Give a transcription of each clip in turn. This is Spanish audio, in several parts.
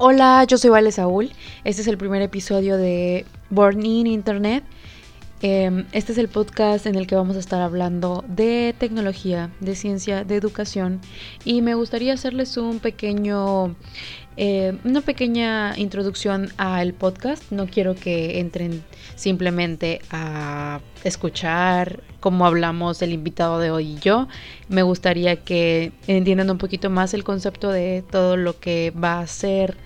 Hola, yo soy Vale Saúl. Este es el primer episodio de Born in Internet. Em, este es el podcast en el que vamos a estar hablando de tecnología, de ciencia, de educación y me gustaría hacerles un pequeño, eh, una pequeña introducción al podcast. No quiero que entren simplemente a escuchar cómo hablamos el invitado de hoy y yo. Me gustaría que entiendan un poquito más el concepto de todo lo que va a ser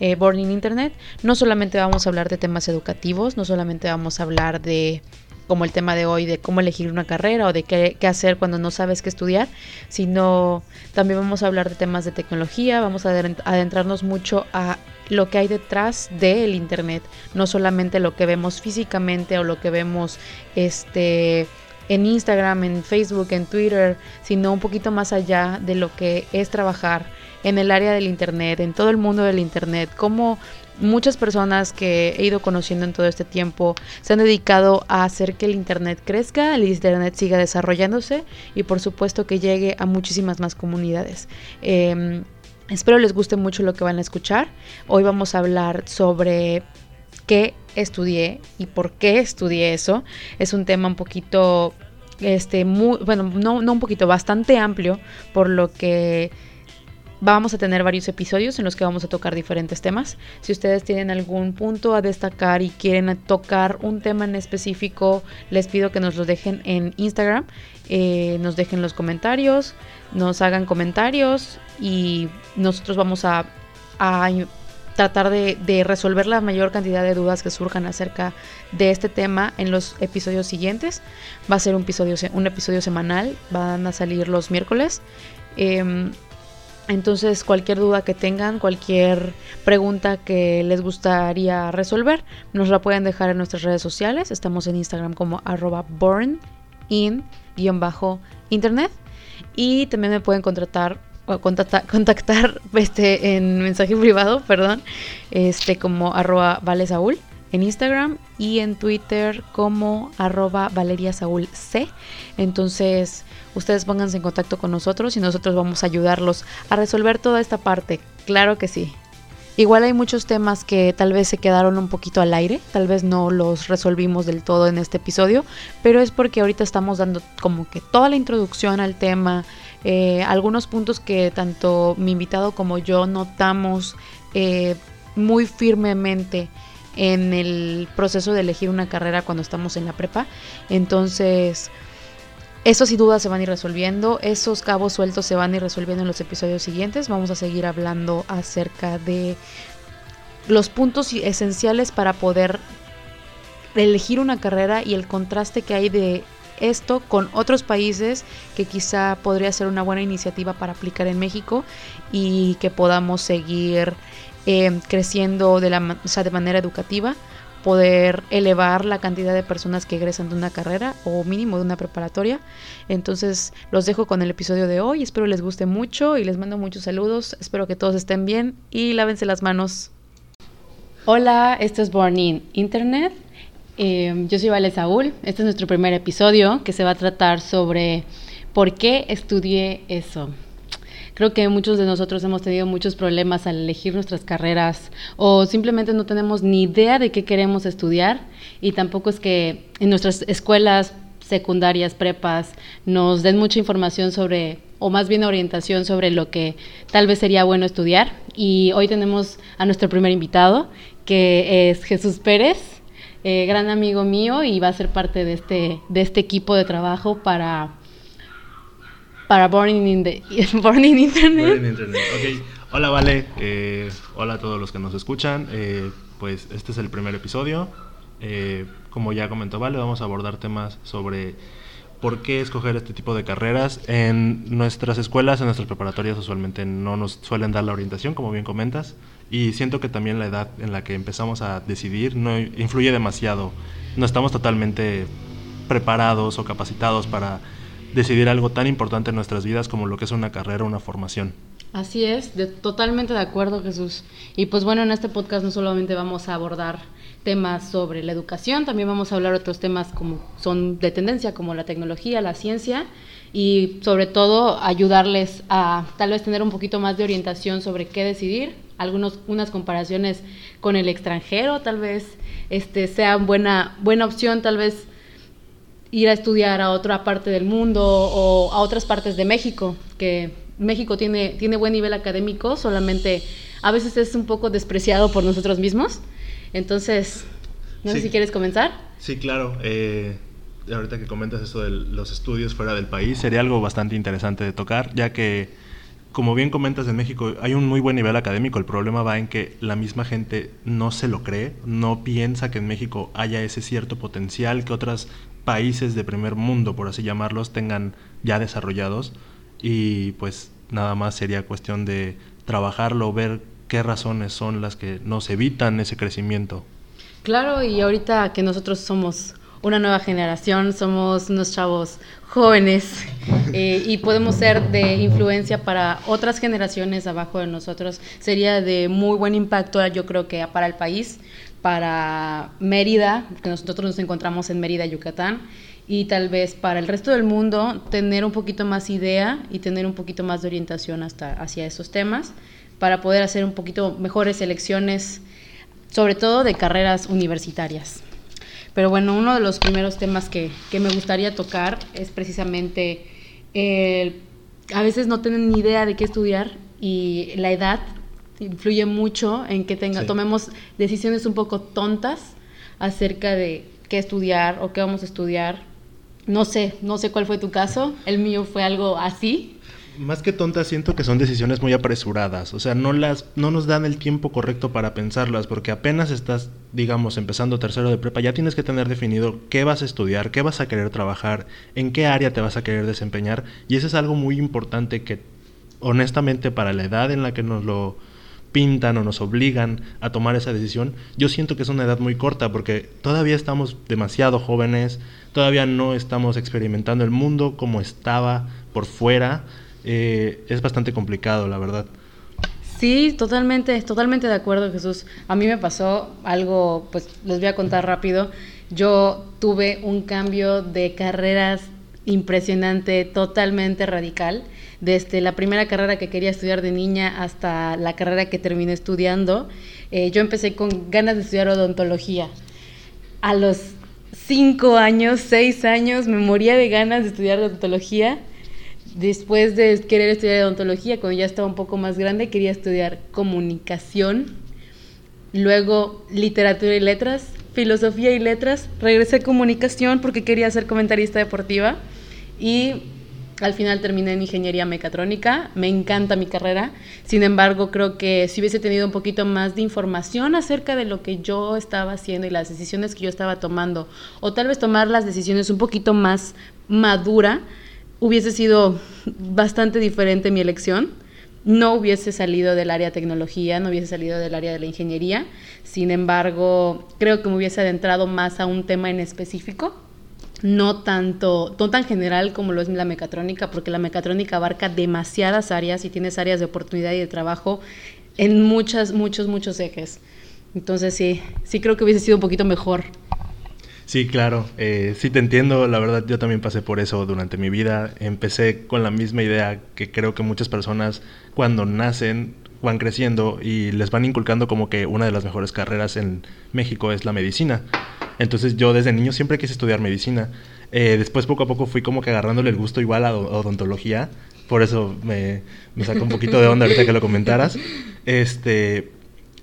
eh, Born in Internet. No solamente vamos a hablar de temas educativos, no solamente vamos a hablar de como el tema de hoy de cómo elegir una carrera o de qué, hacer cuando no sabes qué estudiar, sino también vamos a hablar de temas de tecnología, vamos a adentrarnos mucho a lo que hay detrás del internet, no solamente lo que vemos físicamente o lo que vemos este en Instagram, en Facebook, en Twitter, sino un poquito más allá de lo que es trabajar en el área del Internet, en todo el mundo del Internet, cómo muchas personas que he ido conociendo en todo este tiempo se han dedicado a hacer que el Internet crezca, el Internet siga desarrollándose y por supuesto que llegue a muchísimas más comunidades. Eh, espero les guste mucho lo que van a escuchar. Hoy vamos a hablar sobre qué estudié y por qué estudié eso. Es un tema un poquito, este, bueno, no, no un poquito, bastante amplio, por lo que vamos a tener varios episodios en los que vamos a tocar diferentes temas. Si ustedes tienen algún punto a destacar y quieren tocar un tema en específico, les pido que nos lo dejen en Instagram, eh, nos dejen los comentarios, nos hagan comentarios y nosotros vamos a, tratar de, resolver la mayor cantidad de dudas que surjan acerca de este tema en los episodios siguientes. Va a ser un episodio, un episodio semanal, van a salir los miércoles. Em, entonces, cualquier duda que tengan, cualquier pregunta que les gustaría resolver, nos la pueden dejar en nuestras redes sociales. Estamos en Instagram como arroba born in-internet. Y también me pueden contratar contactar, contactar este, en mensaje privado, perdón, este como arroba valesaúl en Instagram y en Twitter como arroba Valeria Saúl C. Entonces, ustedes pónganse en contacto con nosotros y nosotros vamos a ayudarlos a resolver toda esta parte. Claro que sí. Igual hay muchos temas que tal vez se quedaron un poquito al aire, tal vez no los resolvimos del todo en este episodio, pero es porque ahorita estamos dando como que toda la introducción al tema, eh, algunos puntos que tanto mi invitado como yo notamos eh, muy firmemente en el proceso de elegir una carrera cuando estamos en la prepa. Entonces, eso sin duda se van a ir resolviendo, esos cabos sueltos se van a ir resolviendo en los episodios siguientes. Vamos a seguir hablando acerca de los puntos esenciales para poder elegir una carrera y el contraste que hay de esto con otros países que quizá podría ser una buena iniciativa para aplicar en México y que podamos seguir eh, creciendo de, la, de manera educativa poder elevar la cantidad de personas que egresan de una carrera o mínimo de una preparatoria. Entonces los dejo con el episodio de hoy, espero les guste mucho y les mando muchos saludos, espero que todos estén bien y lávense las manos. Hola, esto es Born in Internet. Eh, yo soy Vale Saúl. Este es nuestro primer episodio que se va a tratar sobre por qué estudié eso. Creo que muchos de nosotros hemos tenido muchos problemas al elegir nuestras carreras o simplemente no tenemos ni idea de qué queremos estudiar y tampoco es que en nuestras escuelas secundarias, prepas, nos den mucha información sobre, o más bien orientación sobre lo que tal vez sería bueno estudiar. Y hoy tenemos a nuestro primer invitado, que es Jesús Pérez. Eh, gran amigo mío y va a ser parte de este, de este equipo de trabajo para, para Burning in, the, Burning Internet. Internet. Okay. Hola, Vale. Eh, hola a todos los que nos escuchan. Eh, pues este es el primer episodio. como ya comentó Vale, vamos a abordar temas sobre por qué escoger este tipo de carreras. En nuestras escuelas, en nuestras preparatorias, usualmente no nos suelen dar la orientación, como bien comentas. Y siento que también la edad en la que empezamos a decidir no influye demasiado. No estamos totalmente preparados o capacitados para decidir algo tan importante en nuestras vidas como lo que es una carrera, una formación. Así es, totalmente de acuerdo Jesús. Y pues bueno, en este podcast no solamente vamos a abordar temas sobre la educación, también vamos a hablar otros temas como son de tendencia, como la tecnología, la ciencia y sobre todo ayudarles a tal vez tener un poquito más de orientación sobre qué decidir algunos, unas comparaciones con el extranjero, tal vez este, sea buena, buena opción, tal vez ir a estudiar a otra parte del mundo o a otras partes de México, que México tiene, tiene buen nivel académico, solamente a veces es un poco despreciado por nosotros mismos. Entonces, no sé si quieres comenzar. Sí, claro. Eh, ahorita que comentas eso de los estudios fuera del país, sería algo bastante interesante de tocar, ya que, como bien comentas, en México hay un muy buen nivel académico. El problema va en que la misma gente no se lo cree, no piensa que en México haya ese cierto potencial que otros países de primer mundo, por así llamarlos, tengan ya desarrollados. Y pues nada más sería cuestión de trabajarlo, ver qué razones son las que nos evitan ese crecimiento. Claro, y ahorita que nosotros somos una nueva generación, somos unos chavos jóvenes eh, y podemos ser de influencia para otras generaciones abajo de nosotros. Sería de muy buen impacto, yo creo que para el país, para Mérida, porque nosotros nos encontramos en Mérida, Yucatán, y tal vez para el resto del mundo tener un poquito más idea y tener un poquito más de orientación hasta hacia esos temas para poder hacer un poquito mejores elecciones sobre todo de carreras universitarias. Pero bueno, uno de los primeros temas que, me gustaría tocar es precisamente a veces no tienen ni idea de qué estudiar y la edad influye mucho en que tenga, tomemos decisiones un poco tontas acerca de qué estudiar o qué vamos a estudiar. No sé, no sé cuál fue tu caso, el mío fue algo así, más que tontas, siento que son decisiones muy apresuradas. O sea, no, las, no nos dan el tiempo correcto para pensarlas, porque apenas estás, digamos, empezando tercero de prepa, ya tienes que tener definido qué vas a estudiar, qué vas a querer trabajar, en qué área te vas a querer desempeñar. Y eso es algo muy importante que, honestamente, para la edad en la que nos lo pintan o nos obligan a tomar esa decisión, yo siento que es una edad muy corta porque todavía estamos demasiado jóvenes, todavía no estamos experimentando el mundo como estaba por fuera eh, es bastante complicado, la verdad. Sí, totalmente, totalmente de acuerdo, Jesús. A mí me pasó algo, pues les voy a contar rápido. Yo tuve un cambio de carreras impresionante, totalmente radical. Desde la primera carrera que quería estudiar de niña hasta la carrera que terminé estudiando, eh, yo empecé con ganas de estudiar odontología. A los cinco años, seis años, me moría de ganas de estudiar odontología. Después de querer estudiar odontología, cuando ya estaba un poco más grande, quería estudiar comunicación, luego literatura y letras, filosofía y letras, regresé a comunicación porque quería ser comentarista deportiva. Y al final terminé en ingeniería mecatrónica, me encanta mi carrera, sin embargo creo que si hubiese tenido un poquito más de información acerca de lo que yo estaba haciendo y las decisiones que yo estaba tomando, o tal vez tomar las decisiones un poquito más madura, hubiese sido bastante diferente mi elección. No hubiese salido del área de tecnología, no hubiese salido del área de la ingeniería. Sin embargo, creo que me hubiese adentrado más a un tema en específico, no tanto, no tan general como lo es la mecatrónica, porque la mecatrónica abarca demasiadas áreas y tienes áreas de oportunidad y de trabajo en muchas, muchos, muchos ejes. Entonces sí, sí creo que hubiese sido un poquito mejor Sí, claro, eh, sí te entiendo, la verdad yo también pasé por eso durante mi vida, empecé con la misma idea que creo que muchas personas cuando nacen van creciendo y les van inculcando como que una de las mejores carreras en México es la medicina. Entonces yo desde niño siempre quise estudiar medicina. Eh, después poco a poco fui como que agarrándole el gusto igual a odontología. Por eso me, me sacó un poquito de onda ahorita que lo comentaras. Este,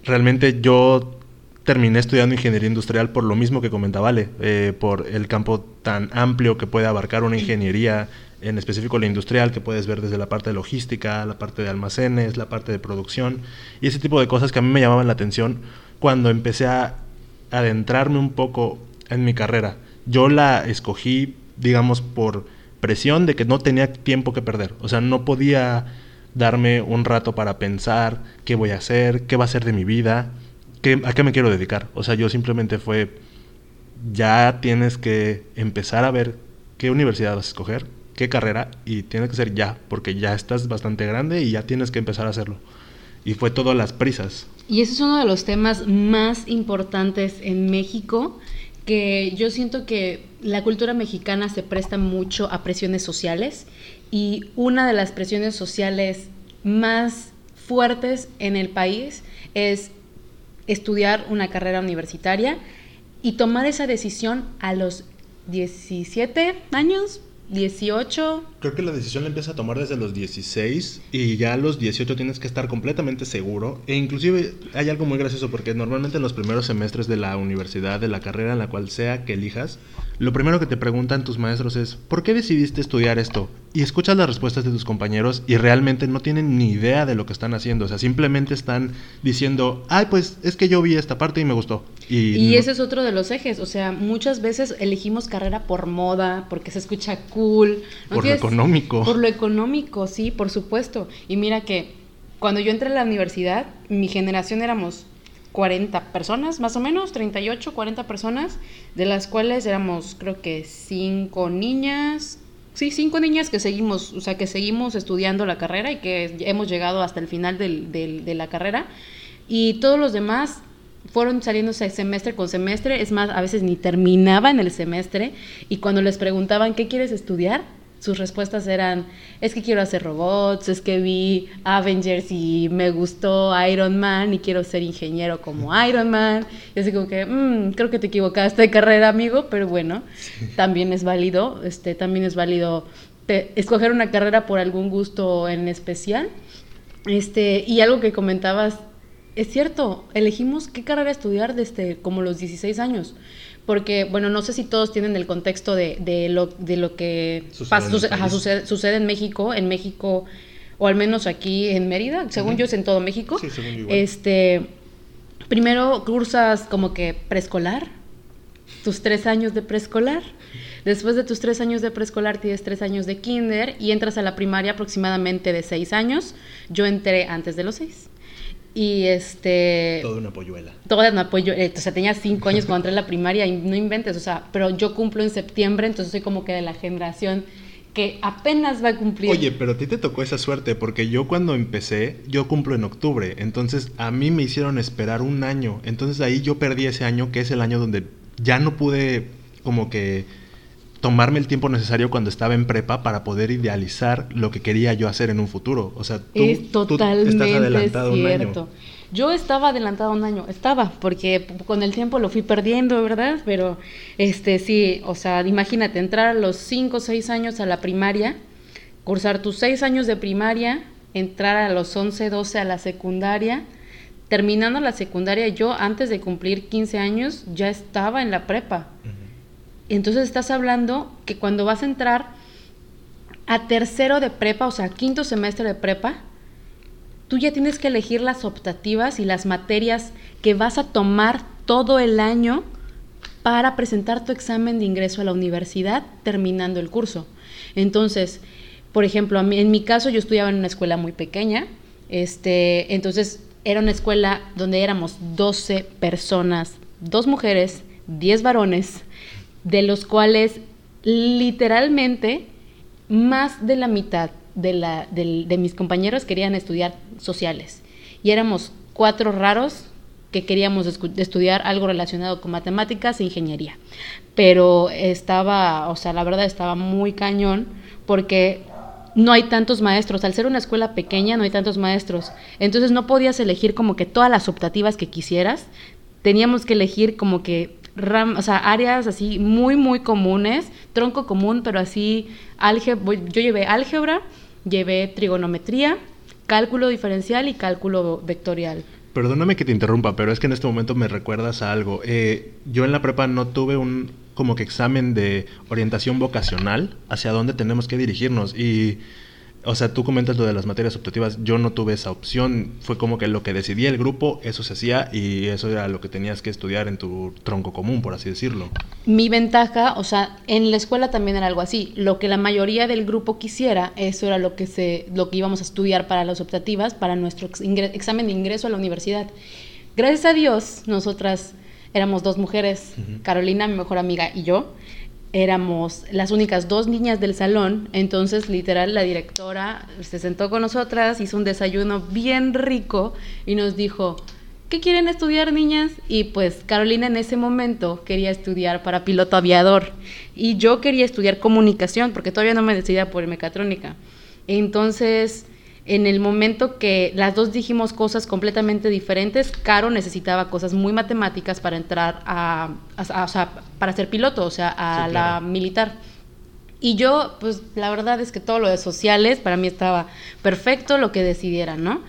realmente yo terminé estudiando ingeniería industrial por lo mismo que comentaba Ale, eh, por el campo tan amplio que puede abarcar una ingeniería, en específico la industrial, que puedes ver desde la parte de logística, la parte de almacenes, la parte de producción, y ese tipo de cosas que a mí me llamaban la atención cuando empecé a adentrarme un poco en mi carrera. Yo la escogí, digamos, por presión de que no tenía tiempo que perder, o sea, no podía darme un rato para pensar qué voy a hacer, qué va a ser de mi vida, ¿a qué me quiero dedicar? O sea, yo simplemente fue, ya tienes que empezar a ver qué universidad vas a escoger, qué carrera, y tiene que ser ya, porque ya estás bastante grande y ya tienes que empezar a hacerlo. Y fue todo las prisas. Y ese es uno de los temas más importantes en México, que yo siento que la cultura mexicana se presta mucho a presiones sociales y una de las presiones sociales más fuertes en el país es estudiar una carrera universitaria y tomar esa decisión a los 17 años, 18. Creo que la decisión la empieza a tomar desde los 16 y ya a los 18 tienes que estar completamente seguro. E inclusive hay algo muy gracioso porque normalmente en los primeros semestres de la universidad, de la carrera en la cual sea que elijas, lo primero que te preguntan tus maestros es, ¿por qué decidiste estudiar esto? Y escuchas las respuestas de tus compañeros y realmente no tienen ni idea de lo que están haciendo. O sea, simplemente están diciendo, ay, pues es que yo vi esta parte y me gustó. Y, ese es otro de los ejes. O sea, muchas veces elegimos carrera por moda, porque se escucha cool. Por lo económico. Por lo económico, sí, por supuesto. Y mira que cuando yo entré a la universidad, mi generación éramos 40 personas, más o menos, 38, 40 personas, de las cuales éramos creo que 5 niñas, sí, 5 niñas que seguimos, o sea, que seguimos estudiando la carrera y que hemos llegado hasta el final del, de la carrera. Y todos los demás fueron saliendo semestre con semestre, es más, a veces ni terminaban el semestre y cuando les preguntaban qué quieres estudiar, sus respuestas eran, es que quiero hacer robots, es que vi Avengers y me gustó Iron Man y quiero ser ingeniero como Iron Man. Y así como que, mm, creo que te equivocaste de carrera, amigo, pero bueno, también es válido, este, también es válido escoger una carrera por algún gusto en especial. Este, y algo que comentabas, es cierto, elegimos qué carrera estudiar desde como los 16 años porque, bueno, no sé si todos tienen el contexto de, de, lo, de lo que sucede, pasa, sucede, sucede, en México, en México, o al menos aquí en Mérida, según yo es en todo México. Sí, según yo Este, primero cursas como que preescolar, tus tres años de preescolar. Después de tus tres años de preescolar tienes tres años de kinder y entras a la primaria aproximadamente de seis años. Yo entré antes de los seis. Y este... Toda una polluela. Toda una polluela. Eh, o sea, tenía cinco años cuando entré en la primaria y no inventes, o sea, pero yo cumplo en septiembre, entonces soy como que de la generación que apenas va a cumplir. Oye, pero a ti te tocó esa suerte, porque yo cuando empecé, yo cumplo en octubre, entonces a mí me hicieron esperar un año, entonces ahí yo perdí ese año, que es el año donde ya no pude como que tomarme el tiempo necesario cuando estaba en prepa para poder idealizar lo que quería yo hacer en un futuro. O sea, tú, es totalmente estás adelantado un año. Yo estaba adelantado un año, estaba, porque con el tiempo lo fui perdiendo, ¿verdad? Pero este sí, o sea, imagínate, entrar a los 5 o 6 años a la primaria, cursar tus 6 años de primaria, entrar a los 11, 12 a la secundaria, terminando la secundaria, yo antes de cumplir 15 años ya estaba en la prepa. Entonces estás hablando que cuando vas a entrar a tercero de prepa, o sea, quinto semestre de prepa, tú ya tienes que elegir las optativas y las materias que vas a tomar todo el año para presentar tu examen de ingreso a la universidad terminando el curso. Entonces, por ejemplo, en mi caso yo estudiaba en una escuela muy pequeña, este, entonces era una escuela donde éramos 12 personas, dos mujeres, 10 varones, de los cuales literalmente más de la mitad de, la, de, mis compañeros querían estudiar sociales. Y éramos cuatro raros que queríamos estudiar algo relacionado con matemáticas e ingeniería. Pero estaba, o sea, la verdad estaba muy cañón porque no hay tantos maestros. Al ser una escuela pequeña no hay tantos maestros. Entonces no podías elegir como que todas las optativas que quisieras. Teníamos que elegir como que o sea, áreas así muy, muy comunes, tronco común, pero así, álgebra, yo llevé álgebra, llevé trigonometría, cálculo diferencial y cálculo vectorial. Perdóname que te interrumpa, pero es que en este momento me recuerdas a algo. Eh, yo en la prepa no tuve un como que examen de orientación vocacional hacia dónde tenemos que dirigirnos y o sea, tú comentas lo de las materias optativas, yo no tuve esa opción, fue como que lo que decidía el grupo, eso se hacía y eso era lo que tenías que estudiar en tu tronco común, por así decirlo. Mi ventaja, o sea, en la escuela también era algo así, lo que la mayoría del grupo quisiera, eso era lo que se lo que íbamos a estudiar para las optativas, para nuestro examen de ingreso a la universidad. Gracias a Dios, nosotras éramos dos mujeres, Carolina, mi mejor amiga, y yo éramos las únicas dos niñas del salón, entonces literal la directora se sentó con nosotras, hizo un desayuno bien rico y nos dijo, ¿qué quieren estudiar niñas? Y pues Carolina en ese momento quería estudiar para piloto aviador y yo quería estudiar comunicación porque todavía no me decidía por mecatrónica. Entonces en el momento que las dos dijimos cosas completamente diferentes, Caro necesitaba cosas muy matemáticas para entrar a, o sea, para ser piloto, o sea, a la militar. Y yo, pues la verdad es que todo lo de sociales para mí estaba perfecto, lo que decidieran, ¿no?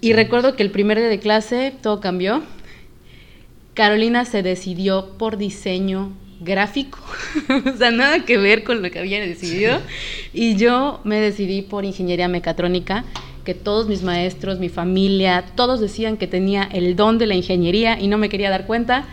Y recuerdo que el primer día de clase todo cambió. Carolina se decidió por diseño gráfico, o sea, nada que ver con lo que había decidido. Y yo me decidí por ingeniería mecatrónica, que todos mis maestros, mi familia, todos decían que tenía el don de la ingeniería y no me quería dar cuenta.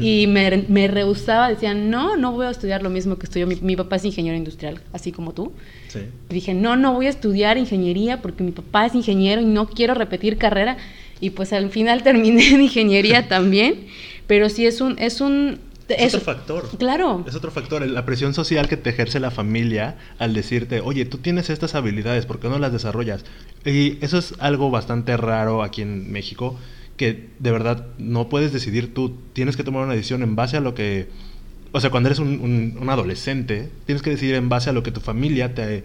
Y me, me rehusaba, decían, no, no voy a estudiar lo mismo que estudió. Mi, mi papá es ingeniero industrial, así como tú. Sí. Dije, no, no voy a estudiar ingeniería porque mi papá es ingeniero y no quiero repetir carrera. Y pues al final terminé en ingeniería también. Pero sí es un, es un, es, otro factor. Claro. Es otro factor, la presión social que te ejerce la familia al decirte, oye, tú tienes estas habilidades, ¿por qué no las desarrollas? Y eso es algo bastante raro aquí en México, que de verdad no puedes decidir tú, tienes que tomar una decisión en base a lo que... O sea, cuando eres un, adolescente, tienes que decidir en base a lo que tu familia te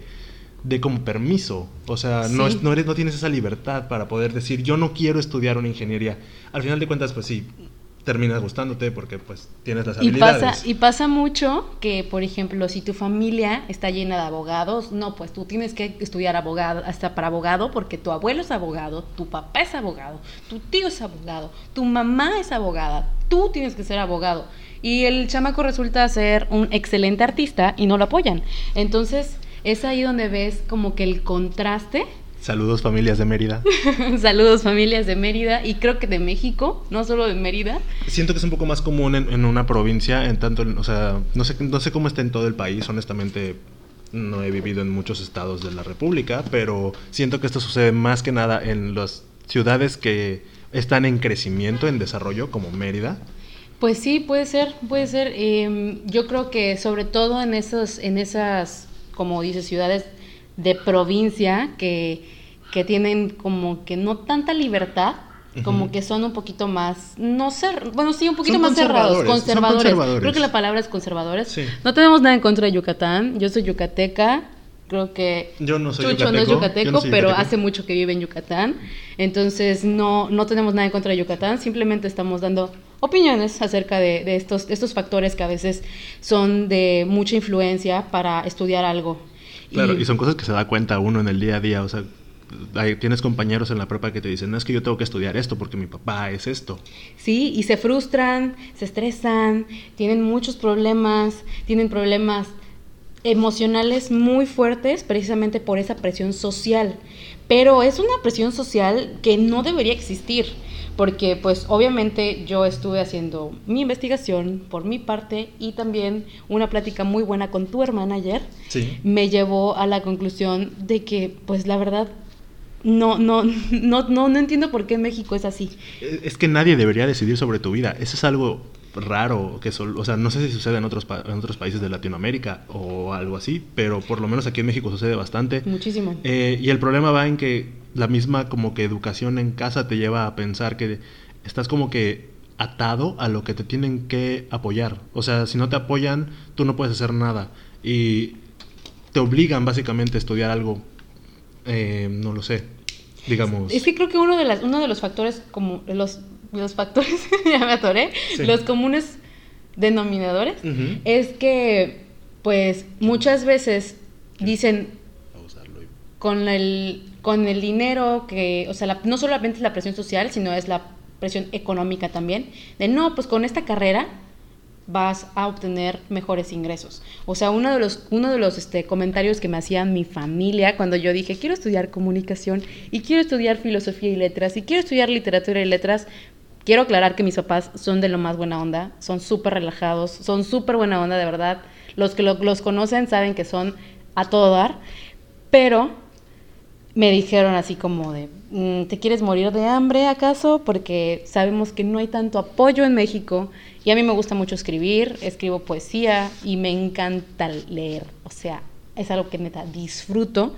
dé como permiso. O sea, no, no, eres, no tienes esa libertad para poder decir, yo no quiero estudiar una ingeniería. Al final de cuentas, pues sí, terminas gustándote porque pues tienes las habilidades. Y pasa, y pasa mucho que, por ejemplo, si tu familia está llena de abogados, no, pues tú tienes que estudiar abogado, hasta para abogado, porque tu abuelo es abogado, tu papá es abogado, tu tío es abogado, tu mamá es abogada, tú tienes que ser abogado. Y el chamaco resulta ser un excelente artista y no lo apoyan. Entonces, es ahí donde ves como que el contraste Saludos familias de Mérida. Saludos familias de Mérida y creo que de México, no solo de Mérida. Siento que es un poco más común en, una provincia, en tanto, o sea, no sé, no sé cómo está en todo el país, honestamente no he vivido en muchos estados de la República, pero siento que esto sucede más que nada en las ciudades que están en crecimiento, en desarrollo, como Mérida. Pues sí, puede ser, puede ser. Em, yo creo que sobre todo en esos, en esas, como dices, ciudades de provincia que que tienen como que no tanta libertad, como que son un poquito más, no ser, bueno, sí, un poquito más cerrados, conservadores. Creo que la palabra es conservadores. No tenemos nada en contra de Yucatán, yo soy yucateca, creo que yo no soy Chucho no es yucateco, pero hace mucho que vive en Yucatán, entonces no, no tenemos nada en contra de Yucatán, simplemente estamos dando opiniones acerca de, de estos, estos factores que a veces son de mucha influencia para estudiar algo. Claro, y, y son cosas que se da cuenta uno en el día a día, o sea, tienes compañeros en la prepa que te dicen, no es que yo tengo que estudiar esto porque mi papá es esto. Sí, y se frustran, se estresan, tienen muchos problemas, tienen problemas emocionales muy fuertes precisamente por esa presión social. Pero es una presión social que no debería existir, porque pues obviamente yo estuve haciendo mi investigación por mi parte y también una plática muy buena con tu hermana ayer me llevó a la conclusión de que pues la verdad no, no, no, no, no entiendo por qué en México es así. Es que nadie debería decidir sobre tu vida. Eso es algo raro, que o sea, no sé si sucede en otros, en otros países de Latinoamérica o algo así, pero por lo menos aquí en México sucede bastante. Muchísimo. Eh, y el problema va en que la misma como que educación en casa te lleva a pensar que estás como que atado a lo que te tienen que apoyar. O sea, si no te apoyan, tú no puedes hacer nada. Y te obligan básicamente a estudiar algo eh, no lo sé, digamos. Es que creo que uno de, las, uno de los factores, como los, los factores, ya me atoré, los comunes denominadores, es que, pues, muchas veces dicen, con el, con el dinero que, o sea, no solamente es la presión social, sino es la presión económica también, de no, pues con esta carrera vas a obtener mejores ingresos. O sea, uno de los, uno de los este, comentarios que me hacían mi familia cuando yo dije, quiero estudiar comunicación y quiero estudiar filosofía y letras y quiero estudiar literatura y letras, quiero aclarar que mis papás son de lo más buena onda, son súper relajados, son súper buena onda, de verdad. Los que los conocen saben que son a todo dar, pero me dijeron así como de, mm, ¿te quieres morir de hambre acaso? Porque sabemos que no hay tanto apoyo en México y a mí me gusta mucho escribir, escribo poesía y me encanta leer. O sea, es algo que neta disfruto,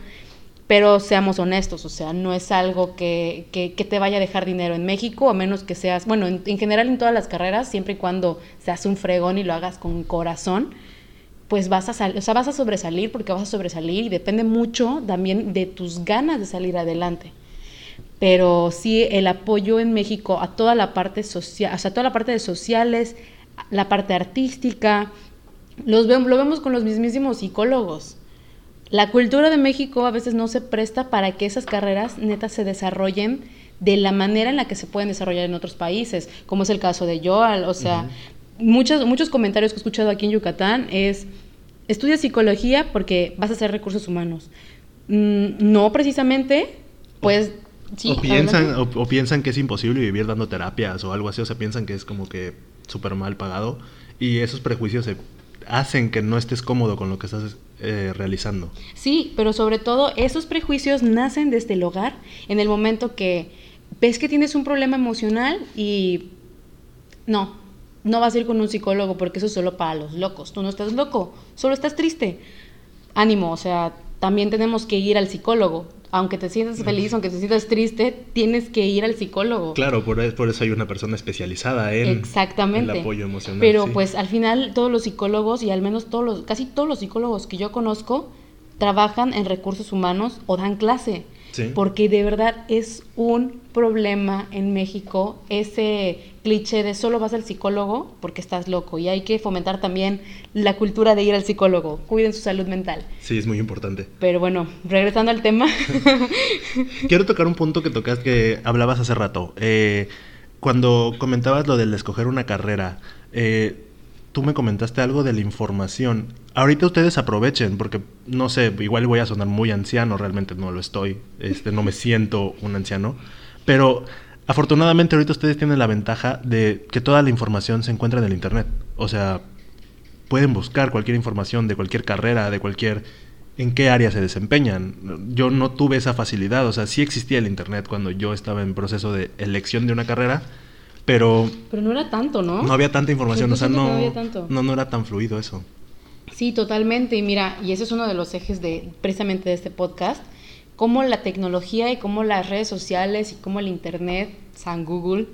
pero seamos honestos, o sea, no es algo que, que, te vaya a dejar dinero en México, a menos que seas, bueno, en, general en todas las carreras, siempre y cuando seas un fregón y lo hagas con corazón, pues vas a, sal o sea, vas a sobresalir porque vas a sobresalir y depende mucho también de tus ganas de salir adelante. Pero sí, el apoyo en México a toda la parte social, o sea, toda la parte de sociales, la parte artística, los lo vemos con los mismísimos psicólogos. La cultura de México a veces no se presta para que esas carreras netas se desarrollen de la manera en la que se pueden desarrollar en otros países, como es el caso de Joal. O sea, muchos, muchos comentarios que he escuchado aquí en Yucatán es, estudia psicología porque vas a hacer recursos humanos. Mm, no precisamente, pues... Sí, o, piensan, o, piensan que es imposible vivir dando terapias o algo así, o sea, piensan que es como que súper mal pagado y esos prejuicios se hacen que no estés cómodo con lo que estás eh, realizando. Sí, pero sobre todo esos prejuicios nacen desde el hogar en el momento que ves que tienes un problema emocional y no, no vas a ir con un psicólogo porque eso es solo para los locos. Tú no estás loco, solo estás triste. Ánimo, o sea, también tenemos que ir al psicólogo. Aunque te sientas feliz, aunque te sientas triste, tienes que ir al psicólogo. Claro, por, por eso hay una persona especializada en Exactamente. el apoyo emocional. Pero pues al final todos los psicólogos y al menos todos los, casi todos los psicólogos que yo conozco trabajan en recursos humanos o dan clase. Porque de verdad es un problema en México ese cliché de solo vas al psicólogo porque estás loco. Y hay que fomentar también la cultura de ir al psicólogo. Cuiden su salud mental. Sí, es muy importante. Pero bueno, regresando al tema. Quiero tocar un punto que tocas que hablabas hace rato. Eh, cuando comentabas lo del escoger una carrera, eh, tú me comentaste algo de la información. Ahorita ustedes aprovechen, porque no sé, igual voy a sonar muy anciano, realmente no lo estoy, este, no me siento un anciano, pero afortunadamente ahorita ustedes tienen la ventaja de que toda la información se encuentra en el Internet. O sea, pueden buscar cualquier información de cualquier carrera, de cualquier en qué área se desempeñan. Yo no tuve esa facilidad, o sea, sí existía el Internet cuando yo estaba en proceso de elección de una carrera, pero... Pero no era tanto, ¿no? No había tanta información, o sea, no, no, no, era tan fluido eso. Sí, totalmente. Y mira, y ese es uno de los ejes de precisamente de este podcast, cómo la tecnología y cómo las redes sociales y cómo el Internet, San Google,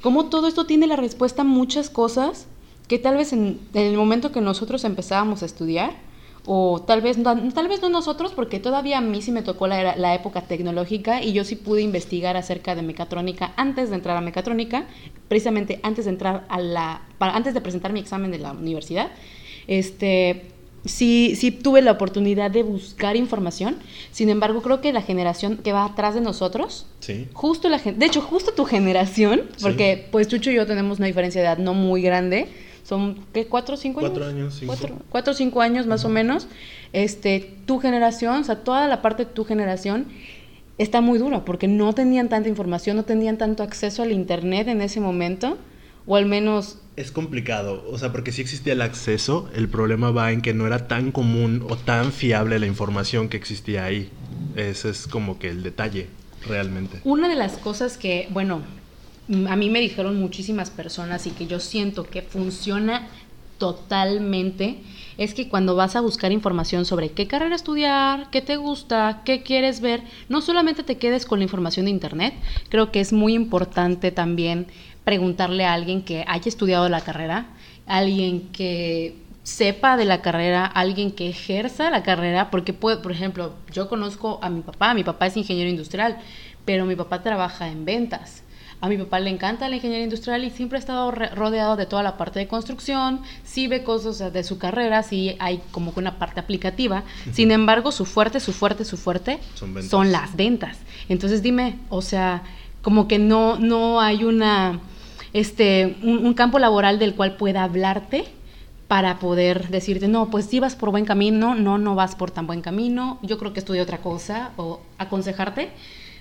cómo todo esto tiene la respuesta a muchas cosas que tal vez en, en el momento que nosotros empezábamos a estudiar, o tal vez, no, tal vez no nosotros, porque todavía a mí sí me tocó la, la, época tecnológica y yo sí pude investigar acerca de mecatrónica antes de entrar a mecatrónica, precisamente antes de entrar a la, antes de presentar mi examen de la universidad, este, sí, sí tuve la oportunidad de buscar información, sin embargo creo que la generación que va atrás de nosotros, sí. justo la de hecho justo tu generación, porque pues Chucho y yo tenemos una diferencia de edad no muy grande, son ¿qué? cuatro o cinco años. Cuatro años, cinco. Cuatro, o cinco años más o menos. Este, tu generación, o sea, toda la parte de tu generación está muy dura porque no tenían tanta información, no tenían tanto acceso al internet en ese momento, o al menos... Es complicado, o sea, porque si existía el acceso, el problema va en que no era tan común o tan fiable la información que existía ahí. Ese es como que el detalle, realmente. Una de las cosas que, bueno, a mí me dijeron muchísimas personas y que yo siento que funciona totalmente es que cuando vas a buscar información sobre qué carrera estudiar, qué te gusta, qué quieres ver, no solamente te quedes con la información de internet, creo que es muy importante también preguntarle a alguien que haya estudiado la carrera, alguien que sepa de la carrera, alguien que ejerza la carrera, porque puede, por ejemplo, yo conozco a mi papá, mi papá es ingeniero industrial, pero mi papá trabaja en ventas. A mi papá le encanta la ingeniería industrial y siempre ha estado rodeado de toda la parte de construcción, sí ve cosas de su carrera, sí hay como que una parte aplicativa. Sin embargo, su fuerte, su fuerte, su fuerte son, las ventas. Entonces dime, o sea, como que no, no hay una, este, un, campo laboral del cual pueda hablarte para poder decirte, no, pues si vas por buen camino, no, no vas por tan buen camino, yo creo que estudia otra cosa, o aconsejarte.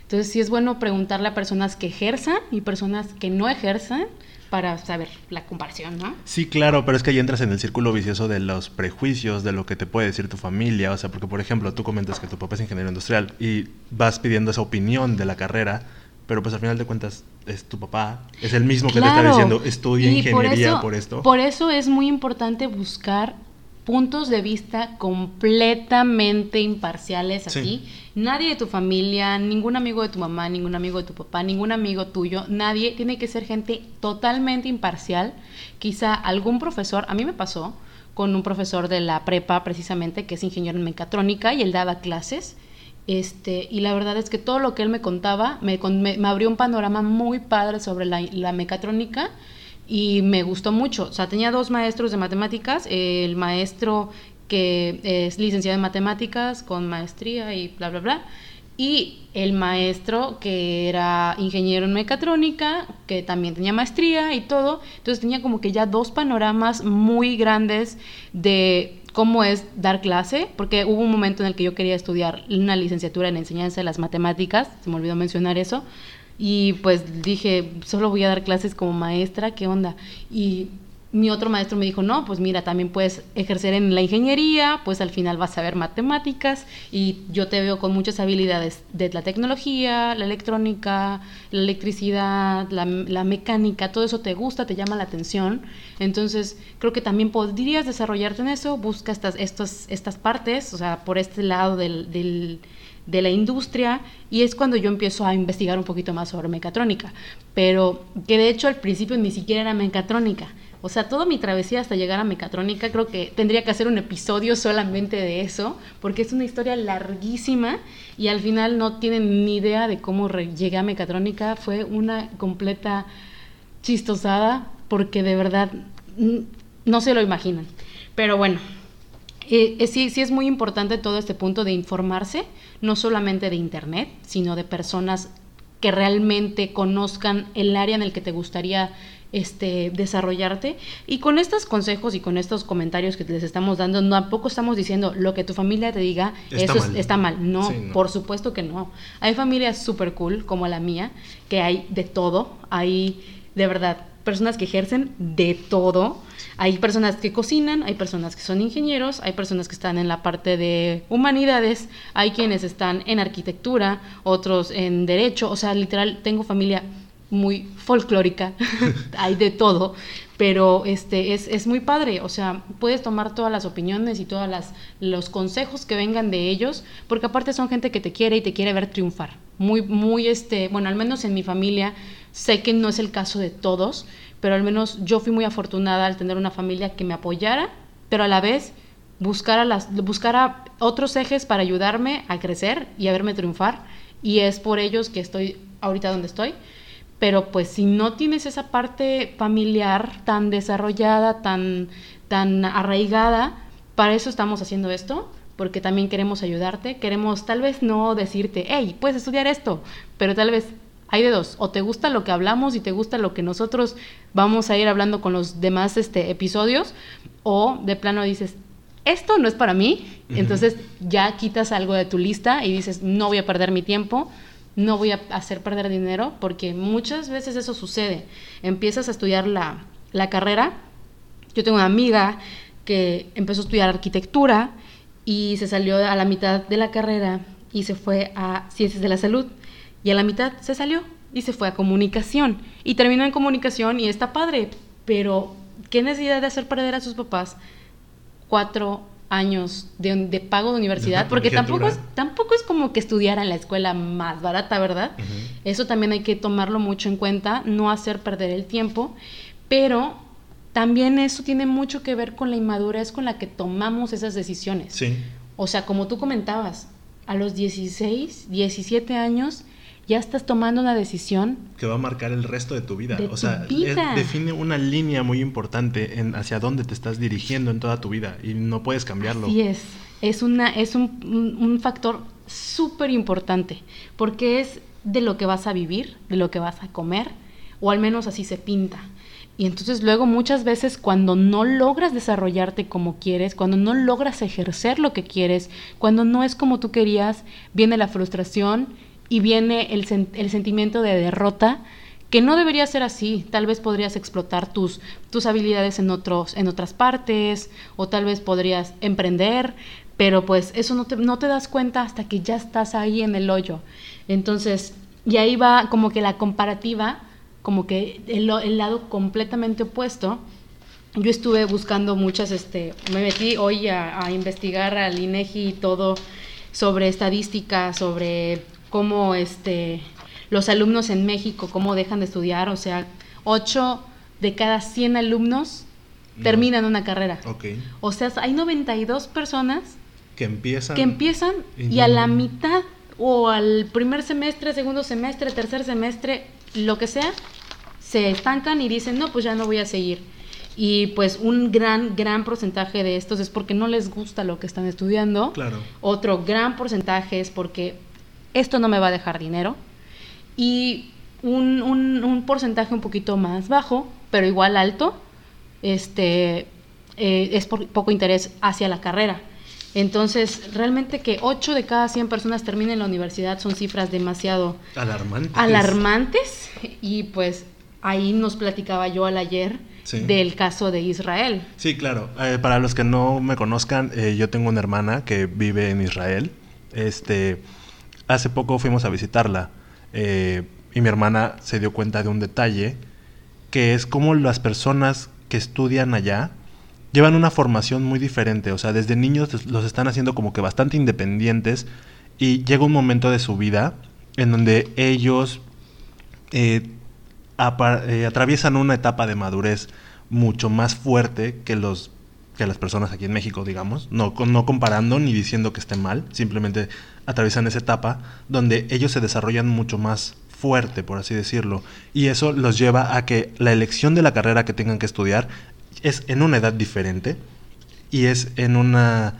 Entonces sí es bueno preguntarle a personas que ejerzan y personas que no ejerzan para saber la comparación, ¿no? Sí, claro, pero es que ahí entras en el círculo vicioso de los prejuicios, de lo que te puede decir tu familia, o sea, porque por ejemplo tú comentas que tu papá es ingeniero industrial y vas pidiendo esa opinión de la carrera, pero pues al final de cuentas es tu papá, es el mismo que te está diciendo, estudia ingeniería por, esto. Por eso es muy importante buscar puntos de vista completamente imparciales aquí. Nadie de tu familia, ningún amigo de tu mamá, ningún amigo de tu papá, ningún amigo tuyo, nadie tiene que ser gente totalmente imparcial. Quizá algún profesor, a mí me pasó con un profesor de la prepa precisamente, que es ingeniero en mecatrónica, y él daba clases. Este, y la verdad es que todo lo que él me contaba me, me, abrió un panorama muy padre sobre la, la, mecatrónica y me gustó mucho. O sea, tenía dos maestros de matemáticas, el maestro que es licenciado en matemáticas con maestría y bla, bla, bla, y el maestro que era ingeniero en mecatrónica, que también tenía maestría y todo. Entonces tenía como que ya dos panoramas muy grandes de cómo es dar clase, porque hubo un momento en el que yo quería estudiar una licenciatura en enseñanza de las matemáticas, se me olvidó mencionar eso, y pues dije, solo voy a dar clases como maestra, ¿qué onda? Y mi otro maestro me dijo, no, pues mira, también puedes ejercer en la ingeniería, pues al final vas a ver matemáticas y yo te veo con muchas habilidades de la tecnología, la electrónica, la electricidad, la, mecánica, todo eso te gusta, te llama la atención. Entonces, creo que también podrías desarrollarte en eso, busca estas, estas, estas partes, o sea, por este lado del, del de la industria y es cuando yo empiezo a investigar un poquito más sobre mecatrónica, pero que de hecho al principio ni siquiera era mecatrónica, o sea, toda mi travesía hasta llegar a mecatrónica, creo que tendría que hacer un episodio solamente de eso, porque es una historia larguísima y al final no tienen ni idea de cómo llegué a mecatrónica. Fue una completa chistosada, porque de verdad no se lo imaginan. Pero bueno, eh, eh, sí, sí es muy importante todo este punto de informarse, no solamente de Internet, sino de personas que realmente conozcan el área en el que te gustaría este, desarrollarte. Y con estos consejos y con estos comentarios que les estamos dando, tampoco estamos diciendo lo que tu familia te diga, está eso mal. está mal. No, por supuesto que no. Hay familias súper cool, como la mía, que hay de todo. Hay, de verdad, personas que ejercen de todo. Hay personas que cocinan, hay personas que son ingenieros, hay personas que están en la parte de humanidades, hay quienes están en arquitectura, otros en derecho, o sea, literal, tengo familia muy folclórica, hay de todo, pero este es, es, muy padre, o sea, puedes tomar todas las opiniones y todos los consejos que vengan de ellos, porque aparte son gente que te quiere y te quiere ver triunfar. Muy, muy, este, bueno, al menos en mi familia, sé que no es el caso de todos, pero al menos yo fui muy afortunada al tener una familia que me apoyara, pero a la vez buscara, las, buscara otros ejes para ayudarme a crecer y a verme triunfar, y es por ellos que estoy ahorita donde estoy pero pues si no tienes esa parte familiar tan desarrollada, tan, tan arraigada, para eso estamos haciendo esto, porque también queremos ayudarte, queremos tal vez no decirte, hey, puedes estudiar esto, pero tal vez hay de dos, o te gusta lo que hablamos y te gusta lo que nosotros vamos a ir hablando con los demás este, episodios, o de plano dices, esto no es para mí, entonces ya quitas algo de tu lista y dices, no voy a perder mi tiempo, no voy a hacer perder dinero, porque muchas veces eso sucede. Empiezas a estudiar la, carrera. Yo tengo una amiga que empezó a estudiar arquitectura y se salió a la mitad de la carrera y se fue a ciencias de la salud. Y a la mitad se salió y se fue a comunicación. Y terminó en comunicación y está padre, pero ¿qué necesidad de hacer perder a sus papás cuatro años de, pago de universidad, porque tampoco es, tampoco es como que estudiara en la escuela más barata, ¿verdad? Eso también hay que tomarlo mucho en cuenta, no hacer perder el tiempo, pero también eso tiene mucho que ver con la inmadurez con la que tomamos esas decisiones. Sí. O sea, como tú comentabas, a los 16, 17 años ya estás tomando una decisión que va a marcar el resto de tu vida. o sea, define una línea muy importante en hacia dónde te estás dirigiendo en toda tu vida y no puedes cambiarlo. Así es. Es, una, es un, un factor súper importante porque es de lo que vas a vivir, de lo que vas a comer, o al menos así se pinta. Y entonces luego muchas veces cuando no logras desarrollarte como quieres, cuando no logras ejercer lo que quieres, cuando no es como tú querías, viene la frustración y viene el, sentimiento de derrota que no debería ser así. Tal vez podrías explotar tus, tus habilidades en, otros, en otras partes o tal vez podrías emprender, pero pues eso no te, no te das cuenta hasta que ya estás ahí en el hoyo. Entonces, y ahí va como que la comparativa, como que el, lado completamente opuesto. Yo estuve buscando muchas, este, me metí hoy a, investigar al INEGI y todo sobre estadística, sobre cómo este, los alumnos en México, cómo dejan de estudiar, o sea, 8 de cada 100 alumnos terminan una carrera. Ok. O sea, hay 92 personas Que empiezan. que empiezan y y a la mitad o al primer semestre, segundo semestre, tercer semestre, lo que sea, se estancan y dicen, no, pues ya no voy a seguir. Y pues un gran, gran porcentaje de estos es porque no les gusta lo que están estudiando. Claro. Otro gran porcentaje es porque esto no me va a dejar dinero. Y un, un- un porcentaje un poquito más bajo, pero igual alto, este, eh, es por poco interés hacia la carrera. Entonces, realmente que 8 de cada 100 personas terminen la universidad son cifras demasiado Alarmantes. alarmantes. Y pues ahí nos platicaba yo al ayer Sí. del caso de Israel. Sí, claro. Eh, para los que no me conozcan, eh, yo tengo una hermana que vive en Israel. Este, hace poco fuimos a visitarla eh, y mi hermana se dio cuenta de un detalle que es cómo las personas que estudian allá llevan una formación muy diferente. O sea, desde niños los están haciendo como que bastante independientes y llega un momento de su vida en donde ellos eh, eh, atraviesan una etapa de madurez mucho más fuerte que los que las personas aquí en México, digamos, no, no comparando ni diciendo que esté mal, simplemente atraviesan esa etapa donde ellos se desarrollan mucho más fuerte, por así decirlo, y eso los lleva a que la elección de la carrera que tengan que estudiar es en una edad diferente y es en una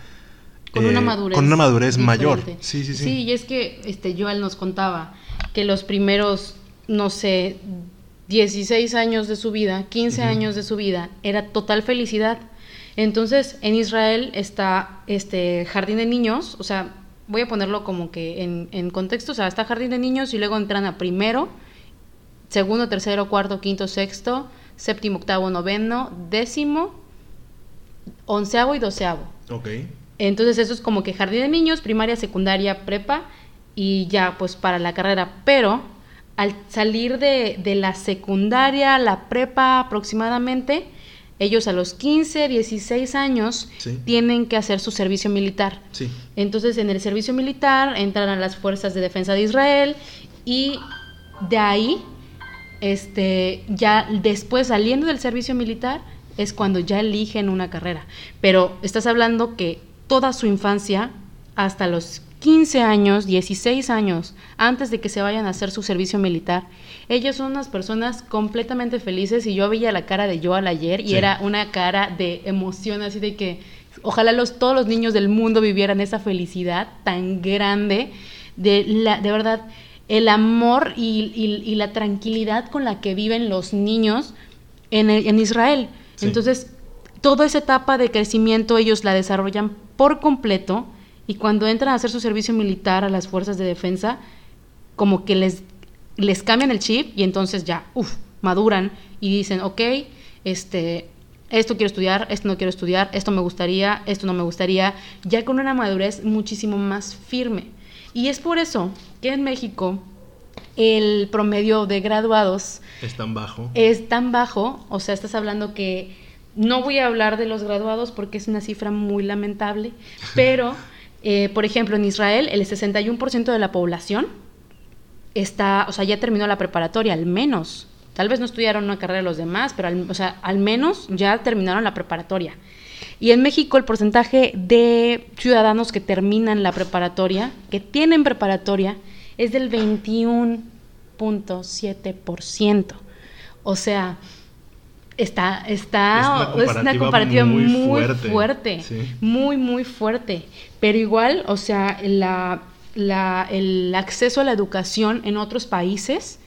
Con eh, una madurez. con una madurez mayor. Sí, sí, sí. Sí, y es que este, Joel nos contaba que los primeros, no sé, 16 años de su vida, 15 Ujú. años de su vida, era total felicidad. Entonces, en Israel está este jardín de niños, o sea, voy a ponerlo como que en, en contexto, o sea, está jardín de niños y luego entran a primero, segundo, tercero, cuarto, quinto, sexto, séptimo, octavo, noveno, décimo, onceavo y doceavo. Ok. Entonces eso es como que jardín de niños, primaria, secundaria, prepa y ya pues para la carrera. Pero al salir de, de la secundaria, la prepa aproximadamente, ellos a los 15, 16 años Sí. tienen que hacer su servicio militar. Sí. Entonces en el servicio militar entran a las fuerzas de defensa de Israel y de ahí, este, ya después saliendo del servicio militar es cuando ya eligen una carrera. Pero estás hablando que toda su infancia, hasta los 15 años, 16 años, antes de que se vayan a hacer su servicio militar, ellos son unas personas completamente felices y yo veía la cara de Joel ayer y Sí. era una cara de emoción, así de que ojalá los, todos los niños del mundo vivieran esa felicidad tan grande, de, la, de verdad, el amor y, y- y la tranquilidad con la que viven los niños en, el- en Israel. Sí. Entonces, toda esa etapa de crecimiento ellos la desarrollan por completo y cuando entran a hacer su servicio militar a las fuerzas de defensa, como que les, les cambian el chip y entonces ya, uff, maduran y dicen, ok, este, esto quiero estudiar, esto no quiero estudiar, esto me gustaría, esto no me gustaría, ya con una madurez muchísimo más firme. Y es por eso que en México el promedio de graduados Es tan bajo. es tan bajo, o sea, estás hablando que no voy a hablar de los graduados porque es una cifra muy lamentable, pero, eh, por ejemplo, en Israel el 61% de la población está, o sea, ya terminó la preparatoria, al menos. Tal vez no estudiaron una carrera los demás, pero o sea, al menos ya terminaron la preparatoria. Y en México el porcentaje de ciudadanos que terminan la preparatoria, que tienen preparatoria, es del 21.7%. O sea, está, está, Es una comparativa muy muy, fuerte, fuerte, sí. muy, muy fuerte. Pero igual, o sea, la, la- el acceso a la educación en otros países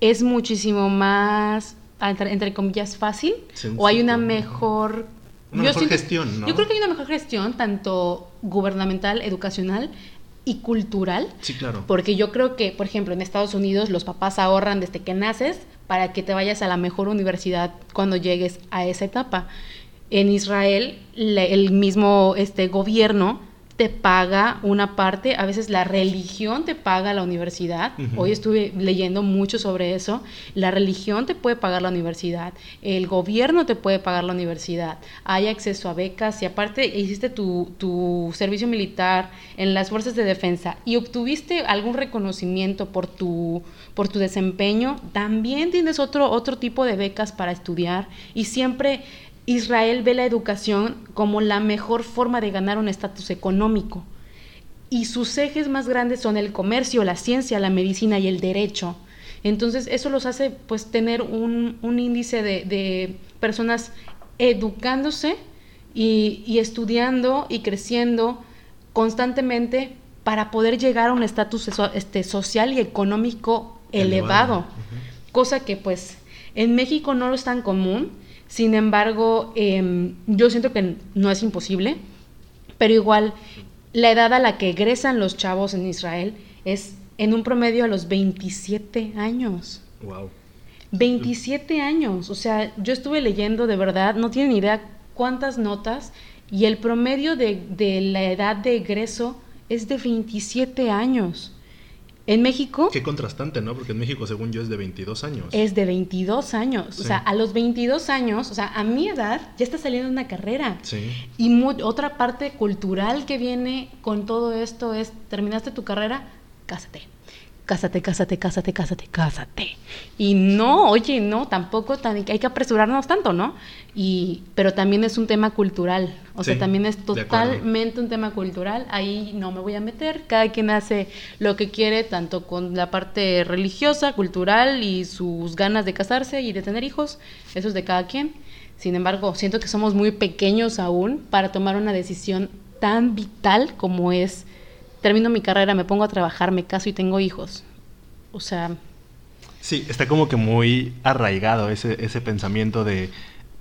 es muchísimo más, entre, entre comillas, fácil, o hay una mejor... Una mejor gestión, ¿no? Yo creo que hay una mejor gestión, tanto gubernamental, educacional y cultural. Sí, claro. Porque yo creo que, por ejemplo, en Estados Unidos los papás ahorran desde que naces para que te vayas a la mejor universidad cuando llegues a esa etapa. En Israel, el mismo este, gobierno te paga una parte, a veces la religión te paga la universidad. Hoy estuve leyendo mucho sobre eso. La religión te puede pagar la universidad, el gobierno te puede pagar la universidad, hay acceso a becas y aparte hiciste tu, tu servicio militar en las fuerzas de defensa y obtuviste algún reconocimiento por tu, por tu desempeño, también tienes otro, otro tipo de becas para estudiar y siempre Israel ve la educación como la mejor forma de ganar un estatus económico. Y sus ejes más grandes son el comercio, la ciencia, la medicina y el derecho. Entonces eso los hace pues tener un, índice de, personas educándose y, estudiando y creciendo constantemente para poder llegar a un estatus este, social y económico elevado. Cosa que pues en México no es tan común, sin embargo em, yo siento que no es imposible, pero igual la edad a la que egresan los chavos en Israel es en un promedio a los 27 años. Wow. 27 años, o sea, yo estuve leyendo de verdad, no tienen idea cuántas notas y el promedio de, de la edad de egreso es de 27 años. En México... Qué contrastante, ¿no? Porque en México, según yo, es de 22 años. Es de 22 años. O sea, a los 22 años, o sea, a mi edad ya está saliendo una carrera. Sí. Y otra parte cultural que viene con todo esto es, terminaste tu carrera, cásate cásate, cásate, cásate, cásate, cásate. Y no, oye, no, tampoco hay que apresurarnos tanto, ¿no? Y, pero también es un tema cultural, o sea, también es totalmente un tema cultural, ahí no me voy a meter, cada quien hace lo que quiere, tanto con la parte religiosa, cultural y sus ganas de casarse y de tener hijos, eso es de cada quien. Sin embargo, siento que somos muy pequeños aún para tomar una decisión tan vital como es termino mi carrera, me pongo a trabajar, me caso y tengo hijos. O sea... Sí, está como que muy arraigado ese, ese pensamiento de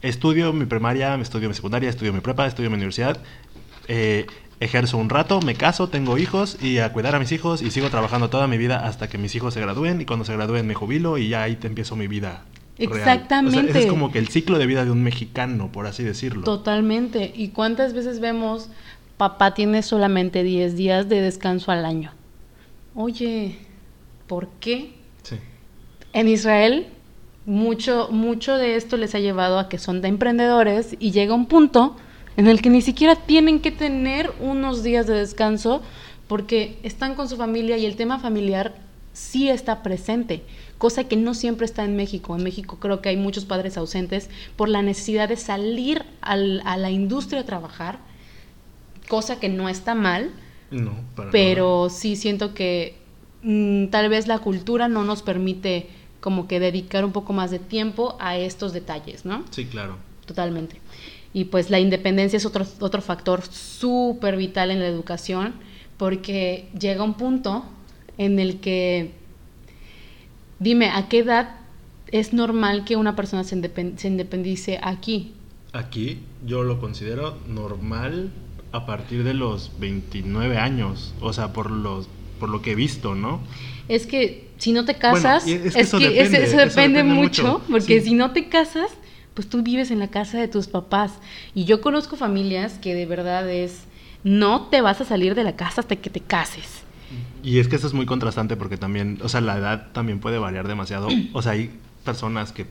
estudio mi primaria, estudio mi secundaria, estudio mi prepa, estudio mi universidad, eh, ejerzo un rato, me caso, tengo hijos y a cuidar a mis hijos y sigo trabajando toda mi vida hasta que mis hijos se gradúen y cuando se gradúen me jubilo y ya ahí te empiezo mi vida. Exactamente. es como que el ciclo de vida de un mexicano, por así decirlo. Totalmente. ¿Y cuántas veces vemos papá tiene solamente 10 días de descanso al año. Oye, ¿por qué? Sí. En Israel, mucho, mucho de esto les ha llevado a que son de emprendedores y llega un punto en el que ni siquiera tienen que tener unos días de descanso porque están con su familia y el tema familiar sí está presente, cosa que no siempre está en México. En México creo que hay muchos padres ausentes por la necesidad de salir a la industria a trabajar cosa que no está mal. No, pero sí siento que mm, tal vez la cultura no nos permite como que dedicar un poco más de tiempo a estos detalles, ¿no? Sí, claro. Totalmente. Y pues la independencia es otro, otro factor súper vital en la educación porque llega un punto en el que, dime, ¿a qué edad es normal que una persona se, se independice aquí? Aquí yo lo considero normal a partir de los 29 años, o sea, por los por lo que he visto, ¿no? Es que si no te casas, es que, eso, depende, mucho, porque si no te casas, pues tú vives en la casa de tus papás. Y yo conozco familias que de verdad es, no te vas a salir de la casa hasta que te cases. Y es que eso es muy contrastante porque también, o sea, la edad también puede variar demasiado. O sea, hay personas que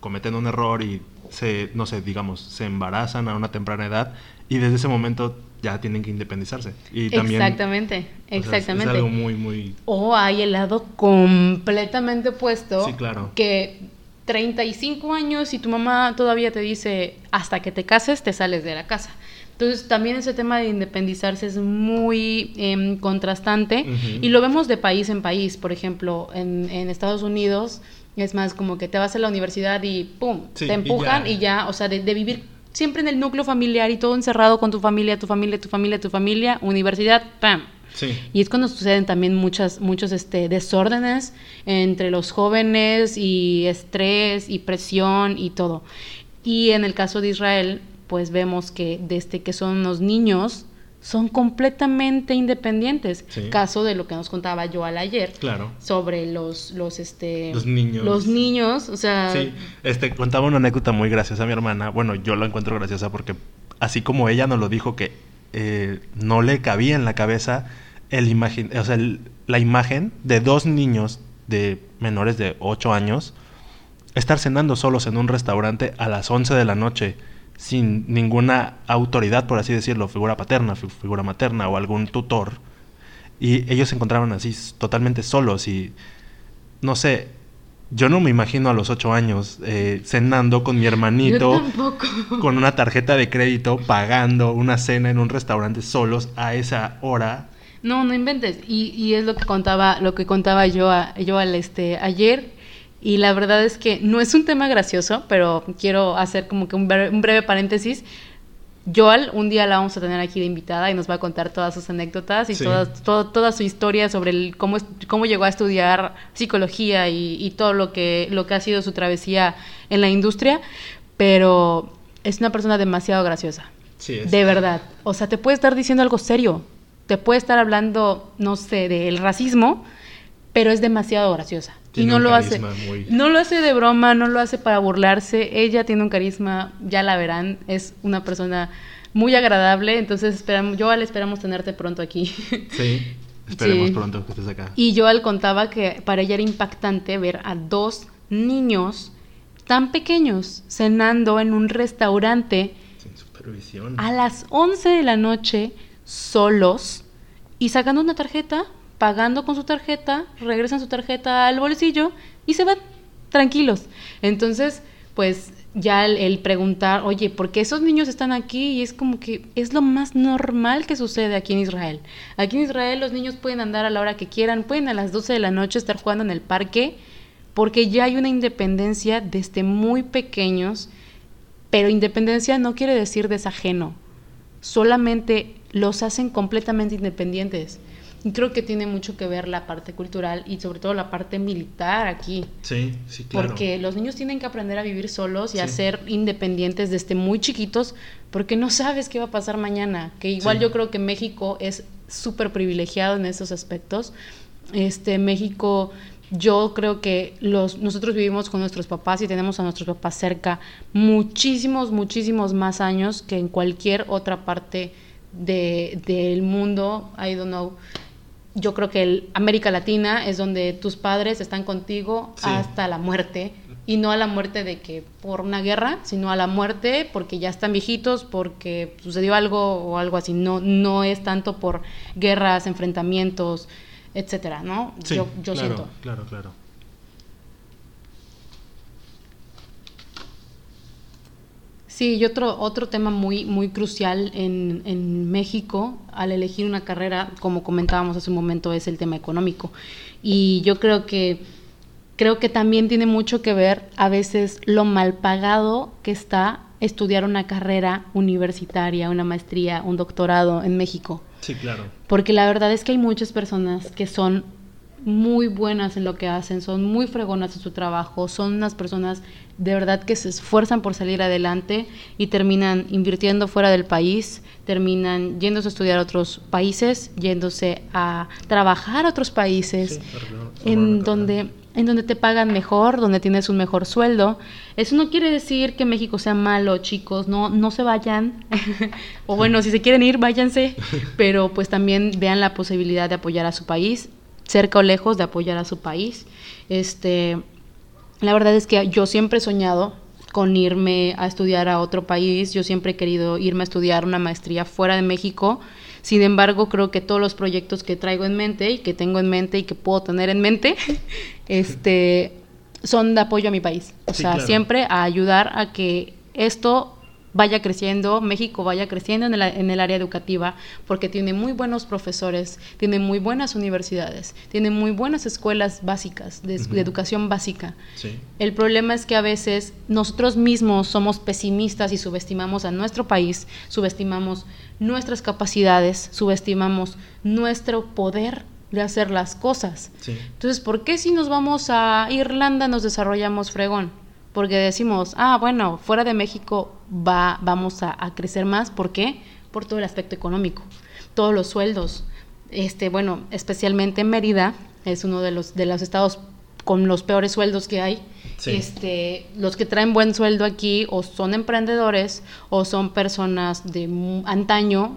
cometen un error y se, no sé, digamos, se embarazan a una temprana edad y desde ese momento ya tienen que independizarse. Y también, exactamente, exactamente. es algo muy, muy... O hay el lado completamente opuesto. Sí, claro. Que 35 años y tu mamá todavía te dice, hasta que te cases te sales de la casa. Entonces también ese tema de independizarse es muy em, contrastante y lo vemos de país en país. Por ejemplo, en, en Estados Unidos es más como que te vas a la universidad y ¡pum! te empujan y ya, o sea, de, vivir siempre en el núcleo familiar y todo encerrado con tu familia, tu familia, tu familia, tu familia, universidad, ¡pam! Sí. Y es cuando suceden también muchas, muchos este, desórdenes entre los jóvenes y estrés y presión y todo. Y en el caso de Israel, pues vemos que desde que son los niños, son completamente independientes. Caso de lo que nos contaba Joal ayer. Claro. Sobre los, los, este... Los niños. Los niños, o sea... Sí, este, contaba una anécdota muy graciosa a mi hermana. Bueno, yo la encuentro graciosa porque así como ella nos lo dijo que eh, no le cabía en la cabeza el imagen, o sea, la imagen de dos niños de menores de 8 años estar cenando solos en un restaurante a las 11 de la noche sin ninguna autoridad, por así decirlo, figura paterna, figura materna o algún tutor. Y ellos se encontraban así totalmente solos y, no sé, yo no me imagino a los ocho años eh, cenando con mi hermanito, con una tarjeta de crédito, pagando una cena en un restaurante solos a esa hora. No, no inventes. Y, y es lo que contaba, lo que contaba yo, a- yo al este ayer. Y la verdad es que no es un tema gracioso, pero quiero hacer como que un breve, un breve paréntesis. Joal, un día la vamos a tener aquí de invitada y nos va a contar todas sus anécdotas y Sí. todo- toda su historia sobre el, cómo, es- cómo llegó a estudiar psicología y, y todo lo que, lo que ha sido su travesía en la industria. Pero es una persona demasiado graciosa. Sí, De verdad. O sea, te puede estar diciendo algo serio. Te puede estar hablando, no sé, del racismo, pero es demasiado graciosa. Tiene y no un lo hace. muy- No lo hace de broma, no lo hace para burlarse. Ella tiene un carisma, ya la verán. Es una persona muy agradable. Entonces, esperamos, yo le esperamos tenerte pronto aquí. Sí, esperemos Sí. pronto que estés acá. Y Joel contaba que para ella era impactante ver a dos niños tan pequeños cenando en un restaurante Sin supervisión. a las 11 de la noche solos y sacando una tarjeta, pagando con su tarjeta, regresan su tarjeta al bolsillo y se van tranquilos. Entonces, pues ya el, preguntar, oye, ¿por qué esos niños están aquí? Y es como que es lo más normal que sucede aquí en Israel. Aquí en Israel los niños pueden andar a la hora que quieran, pueden a las 12 de la noche estar jugando en el parque, porque ya hay una independencia desde muy pequeños, pero independencia no quiere decir desajeno solamente los hacen completamente independientes. Creo que tiene mucho que ver la parte cultural y sobre todo la parte militar aquí. Sí, sí, claro. Porque los niños tienen que aprender a vivir solos y a ser independientes desde muy chiquitos porque no sabes qué va a pasar mañana. Que igual Sí. yo creo que México es súper privilegiado en esos aspectos. Este, México, yo creo que los, nosotros vivimos con nuestros papás y tenemos a nuestros papás cerca muchísimos, muchísimos más años que en cualquier otra parte de, del mundo. I don't know. Yo creo que el América Latina es donde tus padres están contigo Sí. hasta la muerte. Y no a la muerte de que por una guerra, sino a la muerte porque ya están viejitos, porque sucedió algo o algo así. No, no es tanto por guerras, enfrentamientos, etcétera, ¿no? Sí, yo yo claro, siento. Claro, claro. Sí, y otro, otro tema muy, muy crucial en, en México al elegir una carrera, como comentábamos hace un momento, es el tema económico. Y yo creo que, creo que también tiene mucho que ver a veces lo mal pagado que está estudiar una carrera universitaria, una maestría, un doctorado en México. Sí, claro. Porque la verdad es que hay muchas personas que son muy buenas en lo que hacen, son muy fregonas en su trabajo, son unas personas de verdad que se esfuerzan por salir adelante y terminan invirtiendo fuera del país, terminan yéndose a estudiar a otros países, yéndose a trabajar a otros países, Sí, en donde en donde te pagan mejor, donde tienes un mejor sueldo. Eso no quiere decir que México sea malo, chicos, no, no se vayan. o bueno, si se quieren ir, váyanse. Pero pues también vean la posibilidad de apoyar a su país, cerca o lejos de apoyar a su país. Este, la verdad es que yo siempre he soñado con irme a estudiar a otro país. Yo siempre he querido irme a estudiar una maestría fuera de México. Sin embargo, creo que todos los proyectos que traigo en mente y que tengo en mente y que puedo tener en mente, este, son de apoyo a mi país. O Sí, sea, claro. siempre a ayudar a que esto vaya creciendo, México vaya creciendo en el, en el área educativa, porque tiene muy buenos profesores, tiene muy buenas universidades, tiene muy buenas escuelas básicas, de, educación básica. Sí. El problema es que a veces nosotros mismos somos pesimistas y subestimamos a nuestro país, subestimamos nuestras capacidades, subestimamos nuestro poder de hacer las cosas. Sí. Entonces, ¿por qué si nos vamos a Irlanda nos desarrollamos fregón? Porque decimos, ah, bueno, fuera de México va, vamos a, a crecer más. ¿Por qué? Por todo el aspecto económico, todos los sueldos. Este, bueno, especialmente Mérida es uno de los, de los estados con los peores sueldos que hay. Sí. Este, los que traen buen sueldo aquí o son emprendedores o son personas de antaño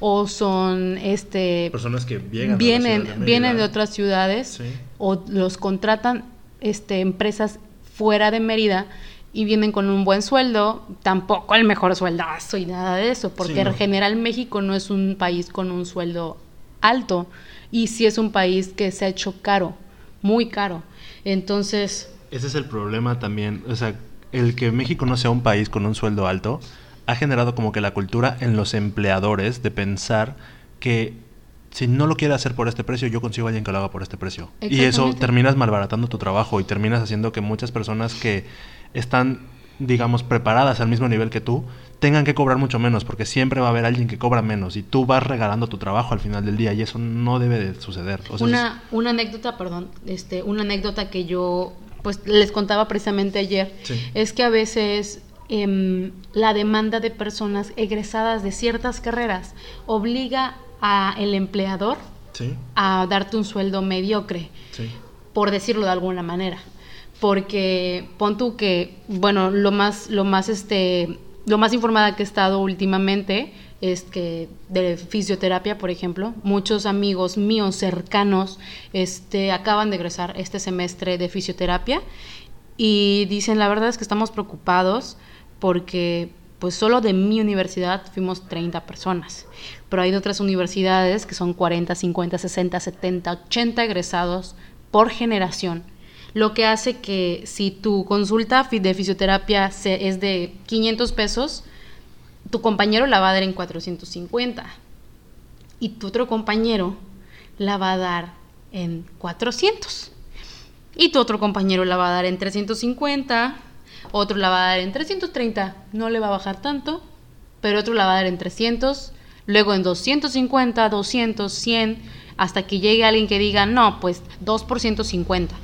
o son este Personas que llegan vienen de vienen de otras ciudades Sí. o los contratan este empresas fuera de Mérida y vienen con un buen sueldo, tampoco el mejor sueldazo y nada de eso, porque Sí, no. en general México no es un país con un sueldo alto y sí es un país que se ha hecho caro, muy caro. Entonces, Ese es el problema también. O sea, el que México no sea un país con un sueldo alto ha generado como que la cultura en los empleadores de pensar que si no lo quiere hacer por este precio, yo consigo a alguien que lo haga por este precio. Y eso terminas malbaratando tu trabajo y terminas haciendo que muchas personas que están, digamos, preparadas al mismo nivel que tú, tengan que cobrar mucho menos, porque siempre va a haber alguien que cobra menos y tú vas regalando tu trabajo al final del día y eso no debe de suceder. una, una anécdota, perdón, este, una anécdota que yo pues les contaba precisamente ayer, es que a veces em, la demanda de personas egresadas de ciertas carreras obliga a el empleador a darte un sueldo mediocre, por decirlo de alguna manera. Porque pon tú que, bueno, lo más, lo más, este, lo más informada que he estado últimamente es que de fisioterapia, por ejemplo, muchos amigos míos cercanos este, acaban de egresar este semestre de fisioterapia y dicen, la verdad es que estamos preocupados porque pues solo de mi universidad fuimos 30 personas, pero hay de otras universidades que son 40, 50, 60, 70, 80 egresados por generación, lo que hace que si tu consulta de fisioterapia es de 500 pesos, tu compañero la va a dar en 450 y tu otro compañero la va a dar en 400 y tu otro compañero la va a dar en 350 otro la va a dar en 330, no le va a bajar tanto, pero otro la va a dar en 300, luego en 250, 200, 100, hasta que llegue alguien que diga, no, pues 2 por 150.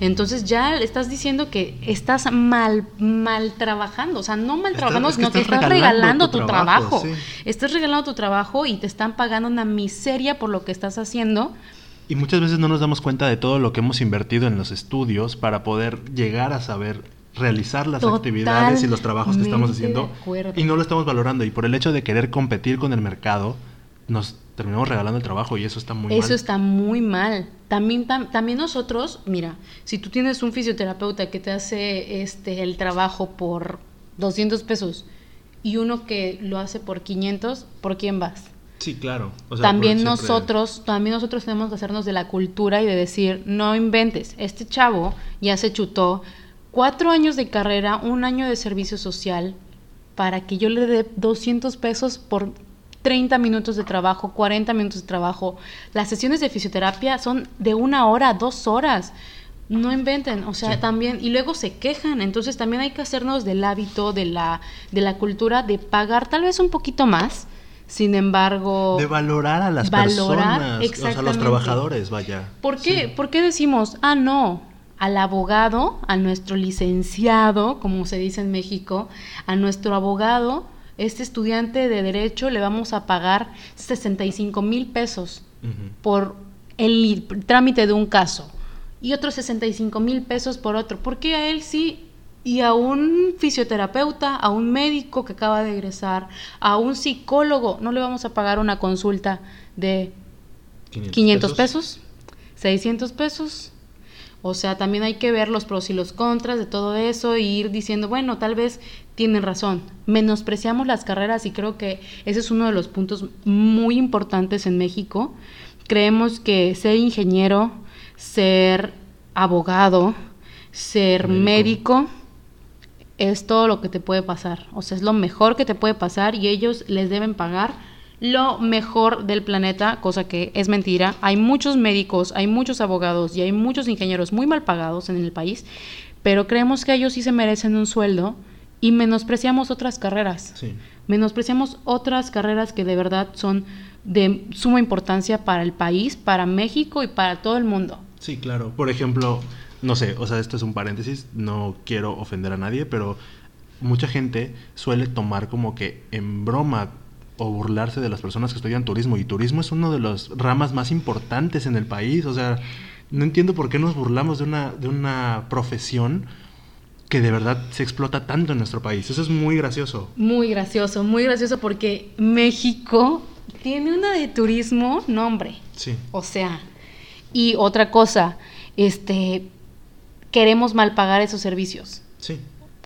Entonces ya estás diciendo que estás mal, mal trabajando, o sea, no mal trabajando, sino que estás regalando, tu, trabajo. Estás regalando tu trabajo y te están pagando una miseria por lo que estás haciendo. Y muchas veces no nos damos cuenta de todo lo que hemos invertido en los estudios para poder llegar a saber realizar las actividades y los trabajos que estamos haciendo y no lo estamos valorando. Y por el hecho de querer competir con el mercado, nos terminamos regalando el trabajo y eso está muy mal. Eso está muy mal. También, también nosotros, mira, si tú tienes un fisioterapeuta que te hace este el trabajo por 200 pesos y uno que lo hace por 500, ¿por quién vas? Sí, claro. también nosotros, también nosotros tenemos que hacernos de la cultura y de decir, no inventes, este chavo ya se chutó cuatro años de carrera, un año de servicio social, para que yo le dé 200 pesos por 30 minutos de trabajo, 40 minutos de trabajo. Las sesiones de fisioterapia son de una hora, dos horas. No inventen, o sea, también, y luego se quejan, entonces también hay que hacernos del hábito, de la, de la cultura de pagar tal vez un poquito más, sin embargo... De valorar a las personas, o sea, a los trabajadores, vaya. ¿Por qué, ¿Por qué decimos, ah, no, al abogado, a nuestro licenciado, como se dice en México, a nuestro abogado, este estudiante de derecho le vamos a pagar 65 mil pesos por el trámite de un caso y otros 65 mil pesos por otro. ¿Por qué a él sí y a un fisioterapeuta, a un médico que acaba de egresar, a un psicólogo, no le vamos a pagar una consulta de 500, pesos, 600 pesos, o sea, también hay que ver los pros y los contras de todo eso e ir diciendo, bueno, tal vez tienen razón. Menospreciamos las carreras y creo que ese es uno de los puntos muy importantes en México. Creemos que ser ingeniero, ser abogado, ser médico, es todo lo que te puede pasar. O sea, es lo mejor que te puede pasar y ellos les deben pagar lo mejor del planeta, cosa que es mentira. Hay muchos médicos, hay muchos abogados y hay muchos ingenieros muy mal pagados en el país, pero creemos que ellos sí se merecen un sueldo y menospreciamos otras carreras. Menospreciamos otras carreras que de verdad son de suma importancia para el país, para México y para todo el mundo. Sí, claro. Por ejemplo, no sé, o sea, esto es un paréntesis, no quiero ofender a nadie, pero mucha gente suele tomar como que en broma o burlarse de las personas que estudian turismo. Y turismo es uno de las ramas más importantes en el país. O sea, no entiendo por qué nos burlamos de una, de una profesión que de verdad se explota tanto en nuestro país. Eso es muy gracioso. Muy gracioso, muy gracioso porque México tiene una de turismo nombre. Sí. O sea, y otra cosa, este, queremos mal pagar esos servicios. Sí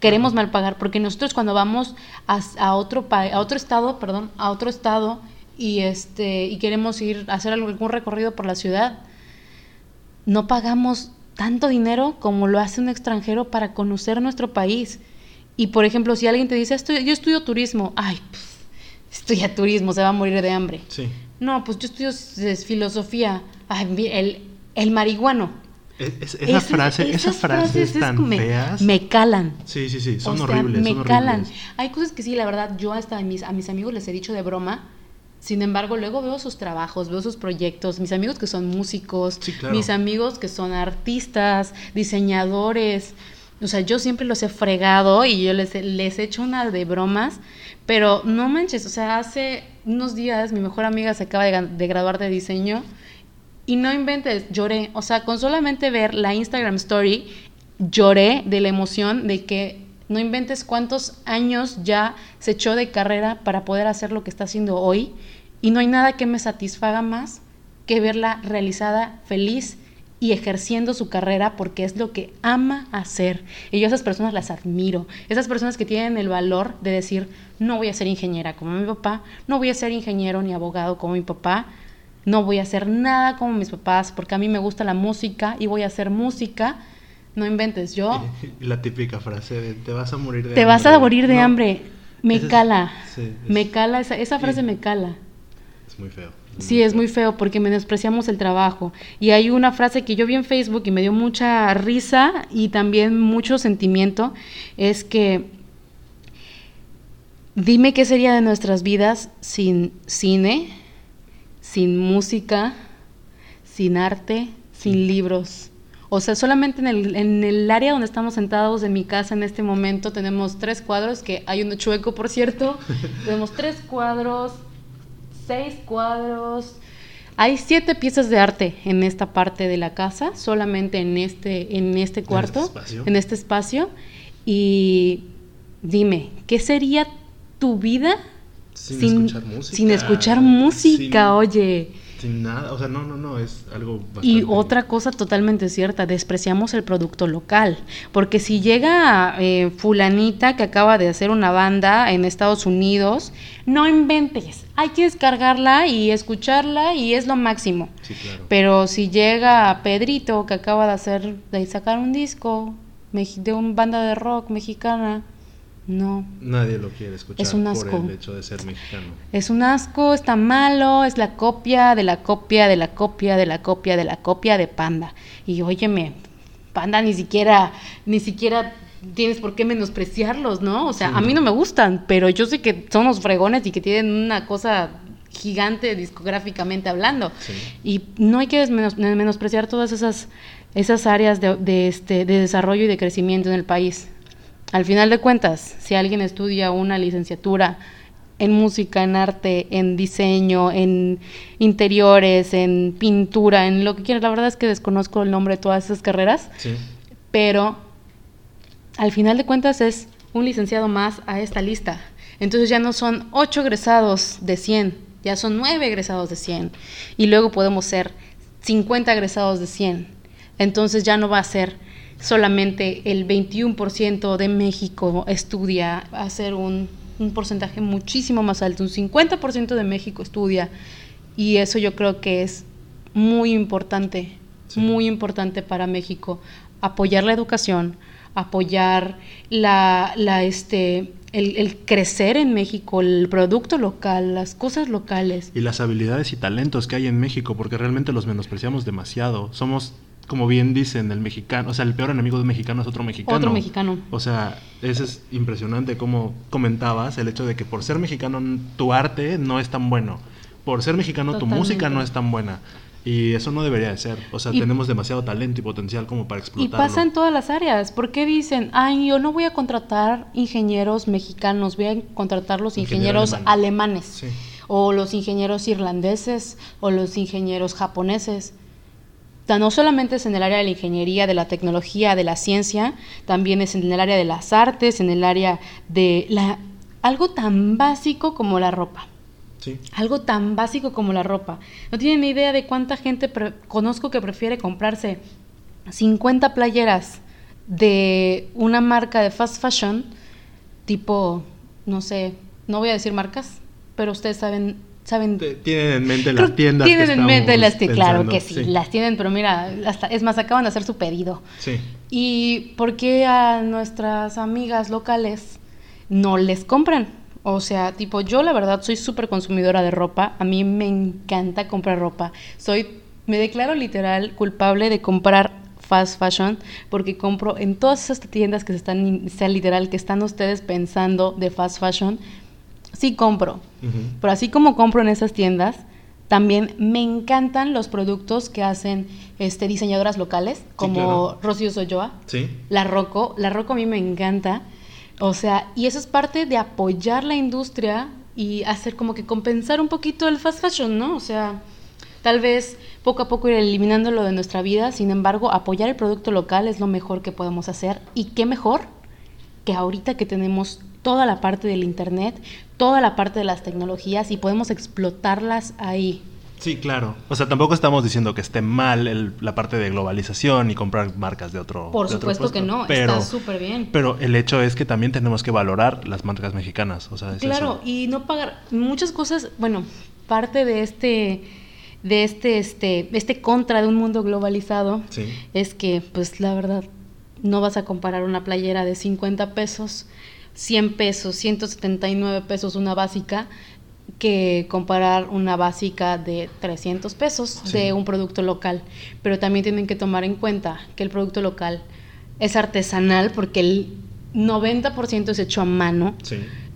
queremos mal pagar, porque nosotros cuando vamos a, otro a otro estado, perdón, a otro estado y este y queremos ir a hacer algún recorrido por la ciudad, no pagamos tanto dinero como lo hace un extranjero para conocer nuestro país. Y por ejemplo, si alguien te dice, "Estoy- yo estudio turismo, ay, pues, estudia turismo, se va a morir de hambre. Sí. No, pues yo estudio filosofía, ay, el, el marihuano. Es- es- esa Esas- frase, esas esas frases es tan me, feas. Me calan. Sí, sí, sí, son O sea, horribles. me son calan. horribles. Hay cosas que sí, la verdad, yo hasta a mis, a mis amigos les he dicho de broma. Sin embargo, luego veo sus trabajos, veo sus proyectos, mis amigos que son músicos, Sí, claro. mis amigos que son artistas, diseñadores. O sea, yo siempre los he fregado y yo les, he- les he hecho una de bromas, pero no manches, o sea, hace unos días mi mejor amiga se acaba de, de graduar de diseño y no inventes, lloré. O sea, con solamente ver la Instagram Story, lloré de la emoción de que no inventes cuántos años ya se echó de carrera para poder hacer lo que está haciendo hoy. Y no hay nada que me satisfaga más que verla realizada, feliz y ejerciendo su carrera porque es lo que ama hacer. Y yo a esas personas las admiro. Esas personas que tienen el valor de decir, no voy a ser ingeniera como mi papá, no voy a ser ingeniero ni abogado como mi papá, no voy a hacer nada como mis papás porque a mí me gusta la música y voy a hacer música. No inventes, yo la típica frase de te vas a morir de te hambre. vas a morir de No, hambre. Me es- cala, sí, es- me cala, esa, esa frase y- me cala. Es muy feo. Sí, es muy feo porque menospreciamos el trabajo. Y hay una frase que yo vi en Facebook y me dio mucha risa y también mucho sentimiento, es que dime qué sería de nuestras vidas sin cine, sin música, sin arte, sin libros. O sea, solamente en el, en el área donde estamos sentados en mi casa en este momento tenemos tres cuadros, que hay uno chueco, por cierto. tenemos tres cuadros, seis cuadros. Hay siete piezas de arte en esta parte de la casa, solamente en este, en este cuarto, espacio. en este espacio. Y dime, ¿qué sería tu vida Sin escuchar música, sin escuchar música, sin- oye? Sin nada, o sea, no, no, no, es algo bastante... Y otra cosa totalmente cierta, despreciamos el producto local, porque si llega eh, fulanita que acaba de hacer una banda en Estados Unidos, no inventes, hay que descargarla y escucharla y es lo máximo. Sí, claro. Pero si llega Pedrito que acaba de hacer, de sacar un disco de una banda de rock mexicana, no, Nadie lo quiere escuchar Es un por asco. el hecho de ser mexicano. es un asco, está malo, es la copia de la copia de la copia de la copia de la copia de Panda. Y óyeme, Panda ni siquiera, ni siquiera tienes por qué menospreciarlos, ¿no? O sea, Sí, a mí no. no me gustan, pero yo sé que son los fregones y que tienen una cosa gigante discográficamente hablando. Sí. Y no hay que menospreciar todas esas, esas áreas de, de este, de desarrollo y de crecimiento en el país. Al final de cuentas, si alguien estudia una licenciatura en música, en arte, en diseño, en interiores, en pintura, en lo que quieras, la verdad es que desconozco el nombre de todas esas carreras, Sí. pero al final de cuentas es un licenciado más a esta lista. Entonces ya no son ocho egresados de 100, ya son nueve egresados de 100. Y luego podemos ser 50 egresados de 100. Entonces ya no va a ser solamente el 21% de México estudia, va a ser un, un porcentaje muchísimo más alto, un 50% de México estudia. Y eso yo creo que es muy importante, Sí. muy importante para México. Apoyar la educación, apoyar la, la, este, el, el crecer en México, el producto local, las cosas locales. Y las habilidades y talentos que hay en México, porque realmente los menospreciamos demasiado. Somos, como bien dicen, el mexicano, o sea, el peor enemigo de un mexicano es otro mexicano. Otro mexicano. O sea, eso es impresionante como comentabas, el hecho de que por ser mexicano tu arte no es tan bueno. Por ser mexicano tu música no es tan buena. Y eso no debería de ser. O sea, Y- tenemos demasiado talento y potencial como para Y explotarlo. pasa en todas las áreas. ¿Por qué dicen, ay, yo no voy a contratar ingenieros mexicanos, voy a contratar los Ingeniero ingenieros alemán. alemanes? Sí. O los ingenieros irlandeses, o los ingenieros japoneses. No solamente es en el área de la ingeniería, de la tecnología, de la ciencia, también es en el área de las artes, en el área de la algo tan básico como la ropa. Sí. Algo tan básico como la ropa. No tienen ni idea de cuánta gente conozco que prefiere comprarse 50 playeras de una marca de fast fashion, tipo, no sé, no voy a decir marcas, pero ustedes saben saben tienen en mente las tiendas tienen en mente las tiendas claro que sí, las tienen pero mira hasta es más acaban de hacer su pedido. Sí. Y por qué a nuestras amigas locales no les compran o sea tipo yo la verdad soy súper consumidora de ropa. A mí me encanta comprar ropa. Soy me declaro literal culpable de comprar fast fashion porque compro en todas esas tiendas que están sea literal que están ustedes pensando de fast fashion sí compro. Pero así como compro en esas tiendas, también me encantan los productos que hacen este, diseñadoras locales, como Rocío Soyoa, sí. La Rocco. La Rocco a mí me encanta. O sea, y eso es parte de apoyar la industria y hacer como que compensar un poquito el fast fashion, ¿no? O sea, tal vez poco a poco ir eliminándolo de nuestra vida, sin embargo, apoyar el producto local es lo mejor que podemos hacer. Y qué mejor que ahorita que tenemos toda la parte del Internet, toda la parte de las tecnologías y podemos explotarlas ahí. Sí, claro. O sea, tampoco estamos diciendo que esté mal la parte de globalización y comprar marcas de otro. Por supuesto que no, está súper bien. Pero el hecho es que también tenemos que valorar las marcas mexicanas. O sea, claro, y no pagar muchas cosas. Bueno, parte de este de este este este contra de un mundo globalizado es que pues la verdad no vas a comparar una playera de 50 pesos 100 pesos, 179 pesos una básica, que comparar una básica de 300 pesos de un producto local. Pero también tienen que tomar en cuenta que el producto local es artesanal porque el 90% es hecho a mano,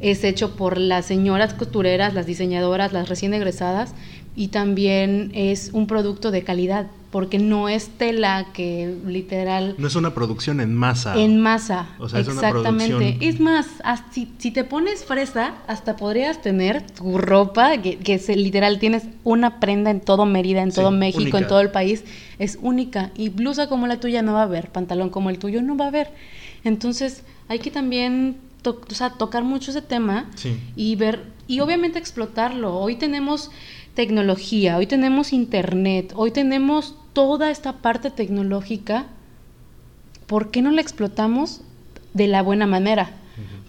es hecho por las señoras costureras, las diseñadoras, las recién egresadas y también es un producto de calidad porque no es tela que literal... No es una producción en masa. En masa, o sea, exactamente. Es, más, si, si, te pones fresa, hasta podrías tener tu ropa, que, que se, literal tienes una prenda en todo Mérida, en todo México, en todo el país, es única. Y blusa como la tuya no va a haber, pantalón como el tuyo no va a haber. Entonces, hay que también o sea, tocar mucho ese tema y ver, y obviamente explotarlo. Hoy tenemos tecnología, hoy tenemos internet, hoy tenemos toda esta parte tecnológica, ¿por qué no la explotamos de la buena manera?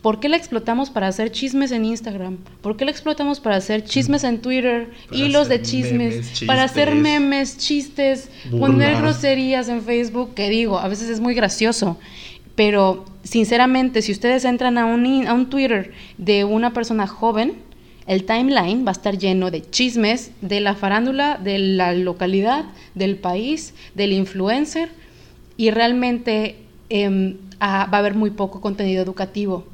¿Por qué la explotamos para hacer chismes en Instagram? ¿Por qué la explotamos para hacer chismes en Twitter, hilos de chismes, para hacer memes, chistes, poner groserías en Facebook? Que digo, a veces es muy gracioso, pero sinceramente, si ustedes entran a un, a un Twitter de una persona joven, el timeline va a estar lleno de chismes de la farándula, de la localidad, del país, del influencer y realmente em, va a haber muy poco contenido educativo.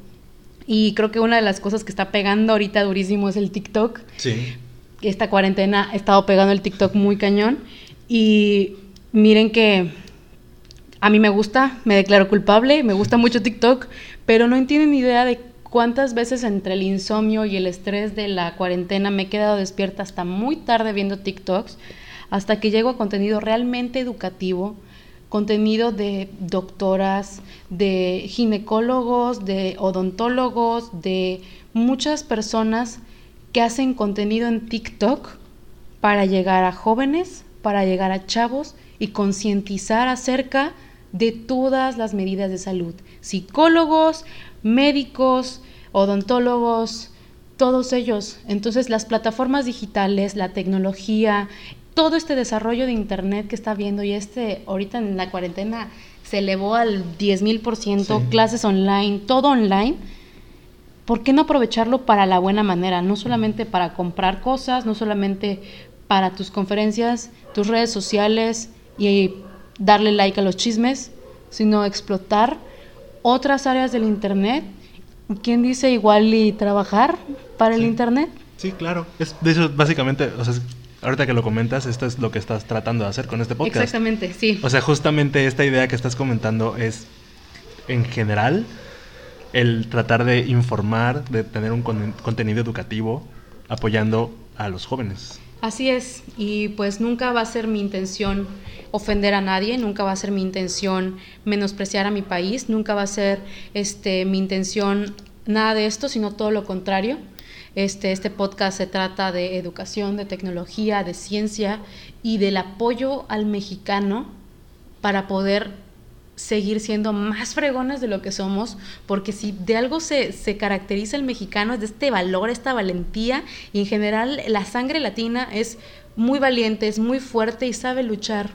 Y creo que una de las cosas que está pegando ahorita durísimo es el TikTok. Sí. Esta cuarentena ha estado pegando el TikTok muy cañón. Y miren que a mí me gusta, me declaro culpable, me gusta mucho TikTok, pero no entienden idea de cuántas veces entre el insomnio y el estrés de la cuarentena me he quedado despierta hasta muy tarde viendo TikToks, hasta que llego a contenido realmente educativo, contenido de doctoras, de ginecólogos, de odontólogos, de muchas personas que hacen contenido en TikTok para llegar a jóvenes, para llegar a chavos y concientizar acerca de todas las medidas de salud. Psicólogos, médicos, odontólogos, todos ellos. Entonces las plataformas digitales, la tecnología, todo este desarrollo de Internet que está viendo y este ahorita en la cuarentena se elevó al 10.000%, clases online, todo online. ¿Por qué no aprovecharlo para la buena manera? No solamente para comprar cosas, no solamente para tus conferencias, tus redes sociales y darle like a los chismes, sino explotar otras áreas del Internet. ¿Quién dice igual y trabajar para el Internet? Sí, claro. Es, de hecho, básicamente, o sea, ahorita que lo comentas, esto es lo que estás tratando de hacer con este podcast. Exactamente, sí. O sea, justamente esta idea que estás comentando es, en general, el tratar de informar, de tener un contenido educativo apoyando a los jóvenes. Así es, y pues nunca va a ser mi intención ofender a nadie, nunca va a ser mi intención menospreciar a mi país, nunca va a ser este, mi intención nada de esto, sino todo lo contrario. Este, este podcast se trata de educación, de tecnología, de ciencia y del apoyo al mexicano para poder seguir siendo más fregones de lo que somos, porque si de algo se, se, caracteriza el mexicano es de este valor, esta valentía, y en general la sangre latina es muy valiente, es muy fuerte y sabe luchar.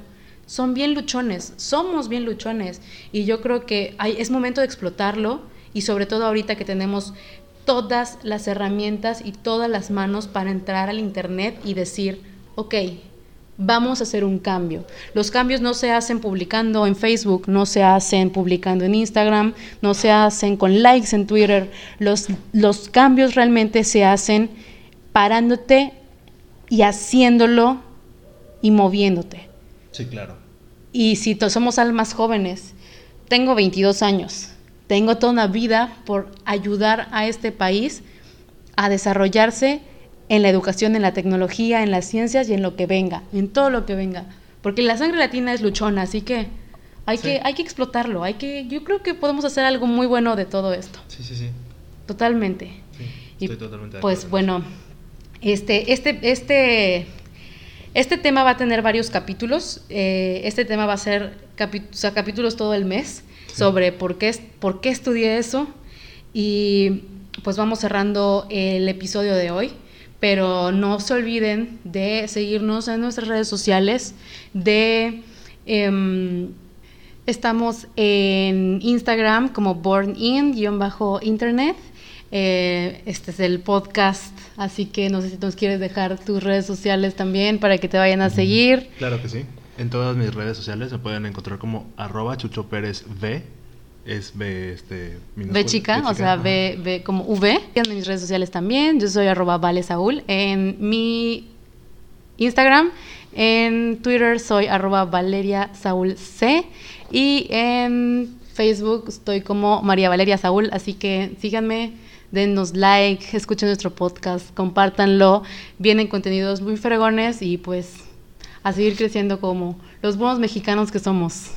Son bien luchones, somos bien luchones, y yo creo que hay, es momento de explotarlo, y sobre todo ahorita que tenemos todas las herramientas y todas las manos para entrar al Internet y decir, ok, vamos a hacer un cambio. Los cambios no se hacen publicando en Facebook, no se hacen publicando en Instagram, no se hacen con likes en Twitter. Los, los cambios realmente se hacen parándote y haciéndolo y moviéndote. Sí, claro. Y si somos almas jóvenes, tengo 22 años, tengo toda una vida por ayudar a este país a desarrollarse en la educación, en la tecnología, en las ciencias y en lo que venga, en todo lo que venga. Porque la sangre latina es luchona, así que hay, que, hay que explotarlo. Hay que, yo creo que podemos hacer algo muy bueno de todo esto. Sí, sí, sí. Totalmente. Sí, estoy totalmente de Pues bueno, este, este, este, este tema va a tener varios capítulos. Eh, este tema va a ser capítulos todo el mes sobre por qué, por qué estudié eso. Y pues vamos cerrando el episodio de hoy pero no se olviden de seguirnos en nuestras redes sociales, de... Em, estamos en Instagram como Born In-Internet. Eh, este es el podcast, así que no sé si nos quieres dejar tus redes sociales también para que te vayan a seguir. Claro que sí. En todas mis redes sociales se pueden encontrar como arroba Chucho Pérez V es B, este, B chica, o sea, B, B como V. En mis redes sociales también, yo soy arroba Vale Saúl. En mi Instagram, en Twitter soy arroba Valeria Saúl C. Y en Facebook estoy como María Valeria Saúl, así que síganme, denos like, escuchen nuestro podcast, compártanlo. Vienen contenidos muy fregones y pues a seguir creciendo como los buenos mexicanos que somos.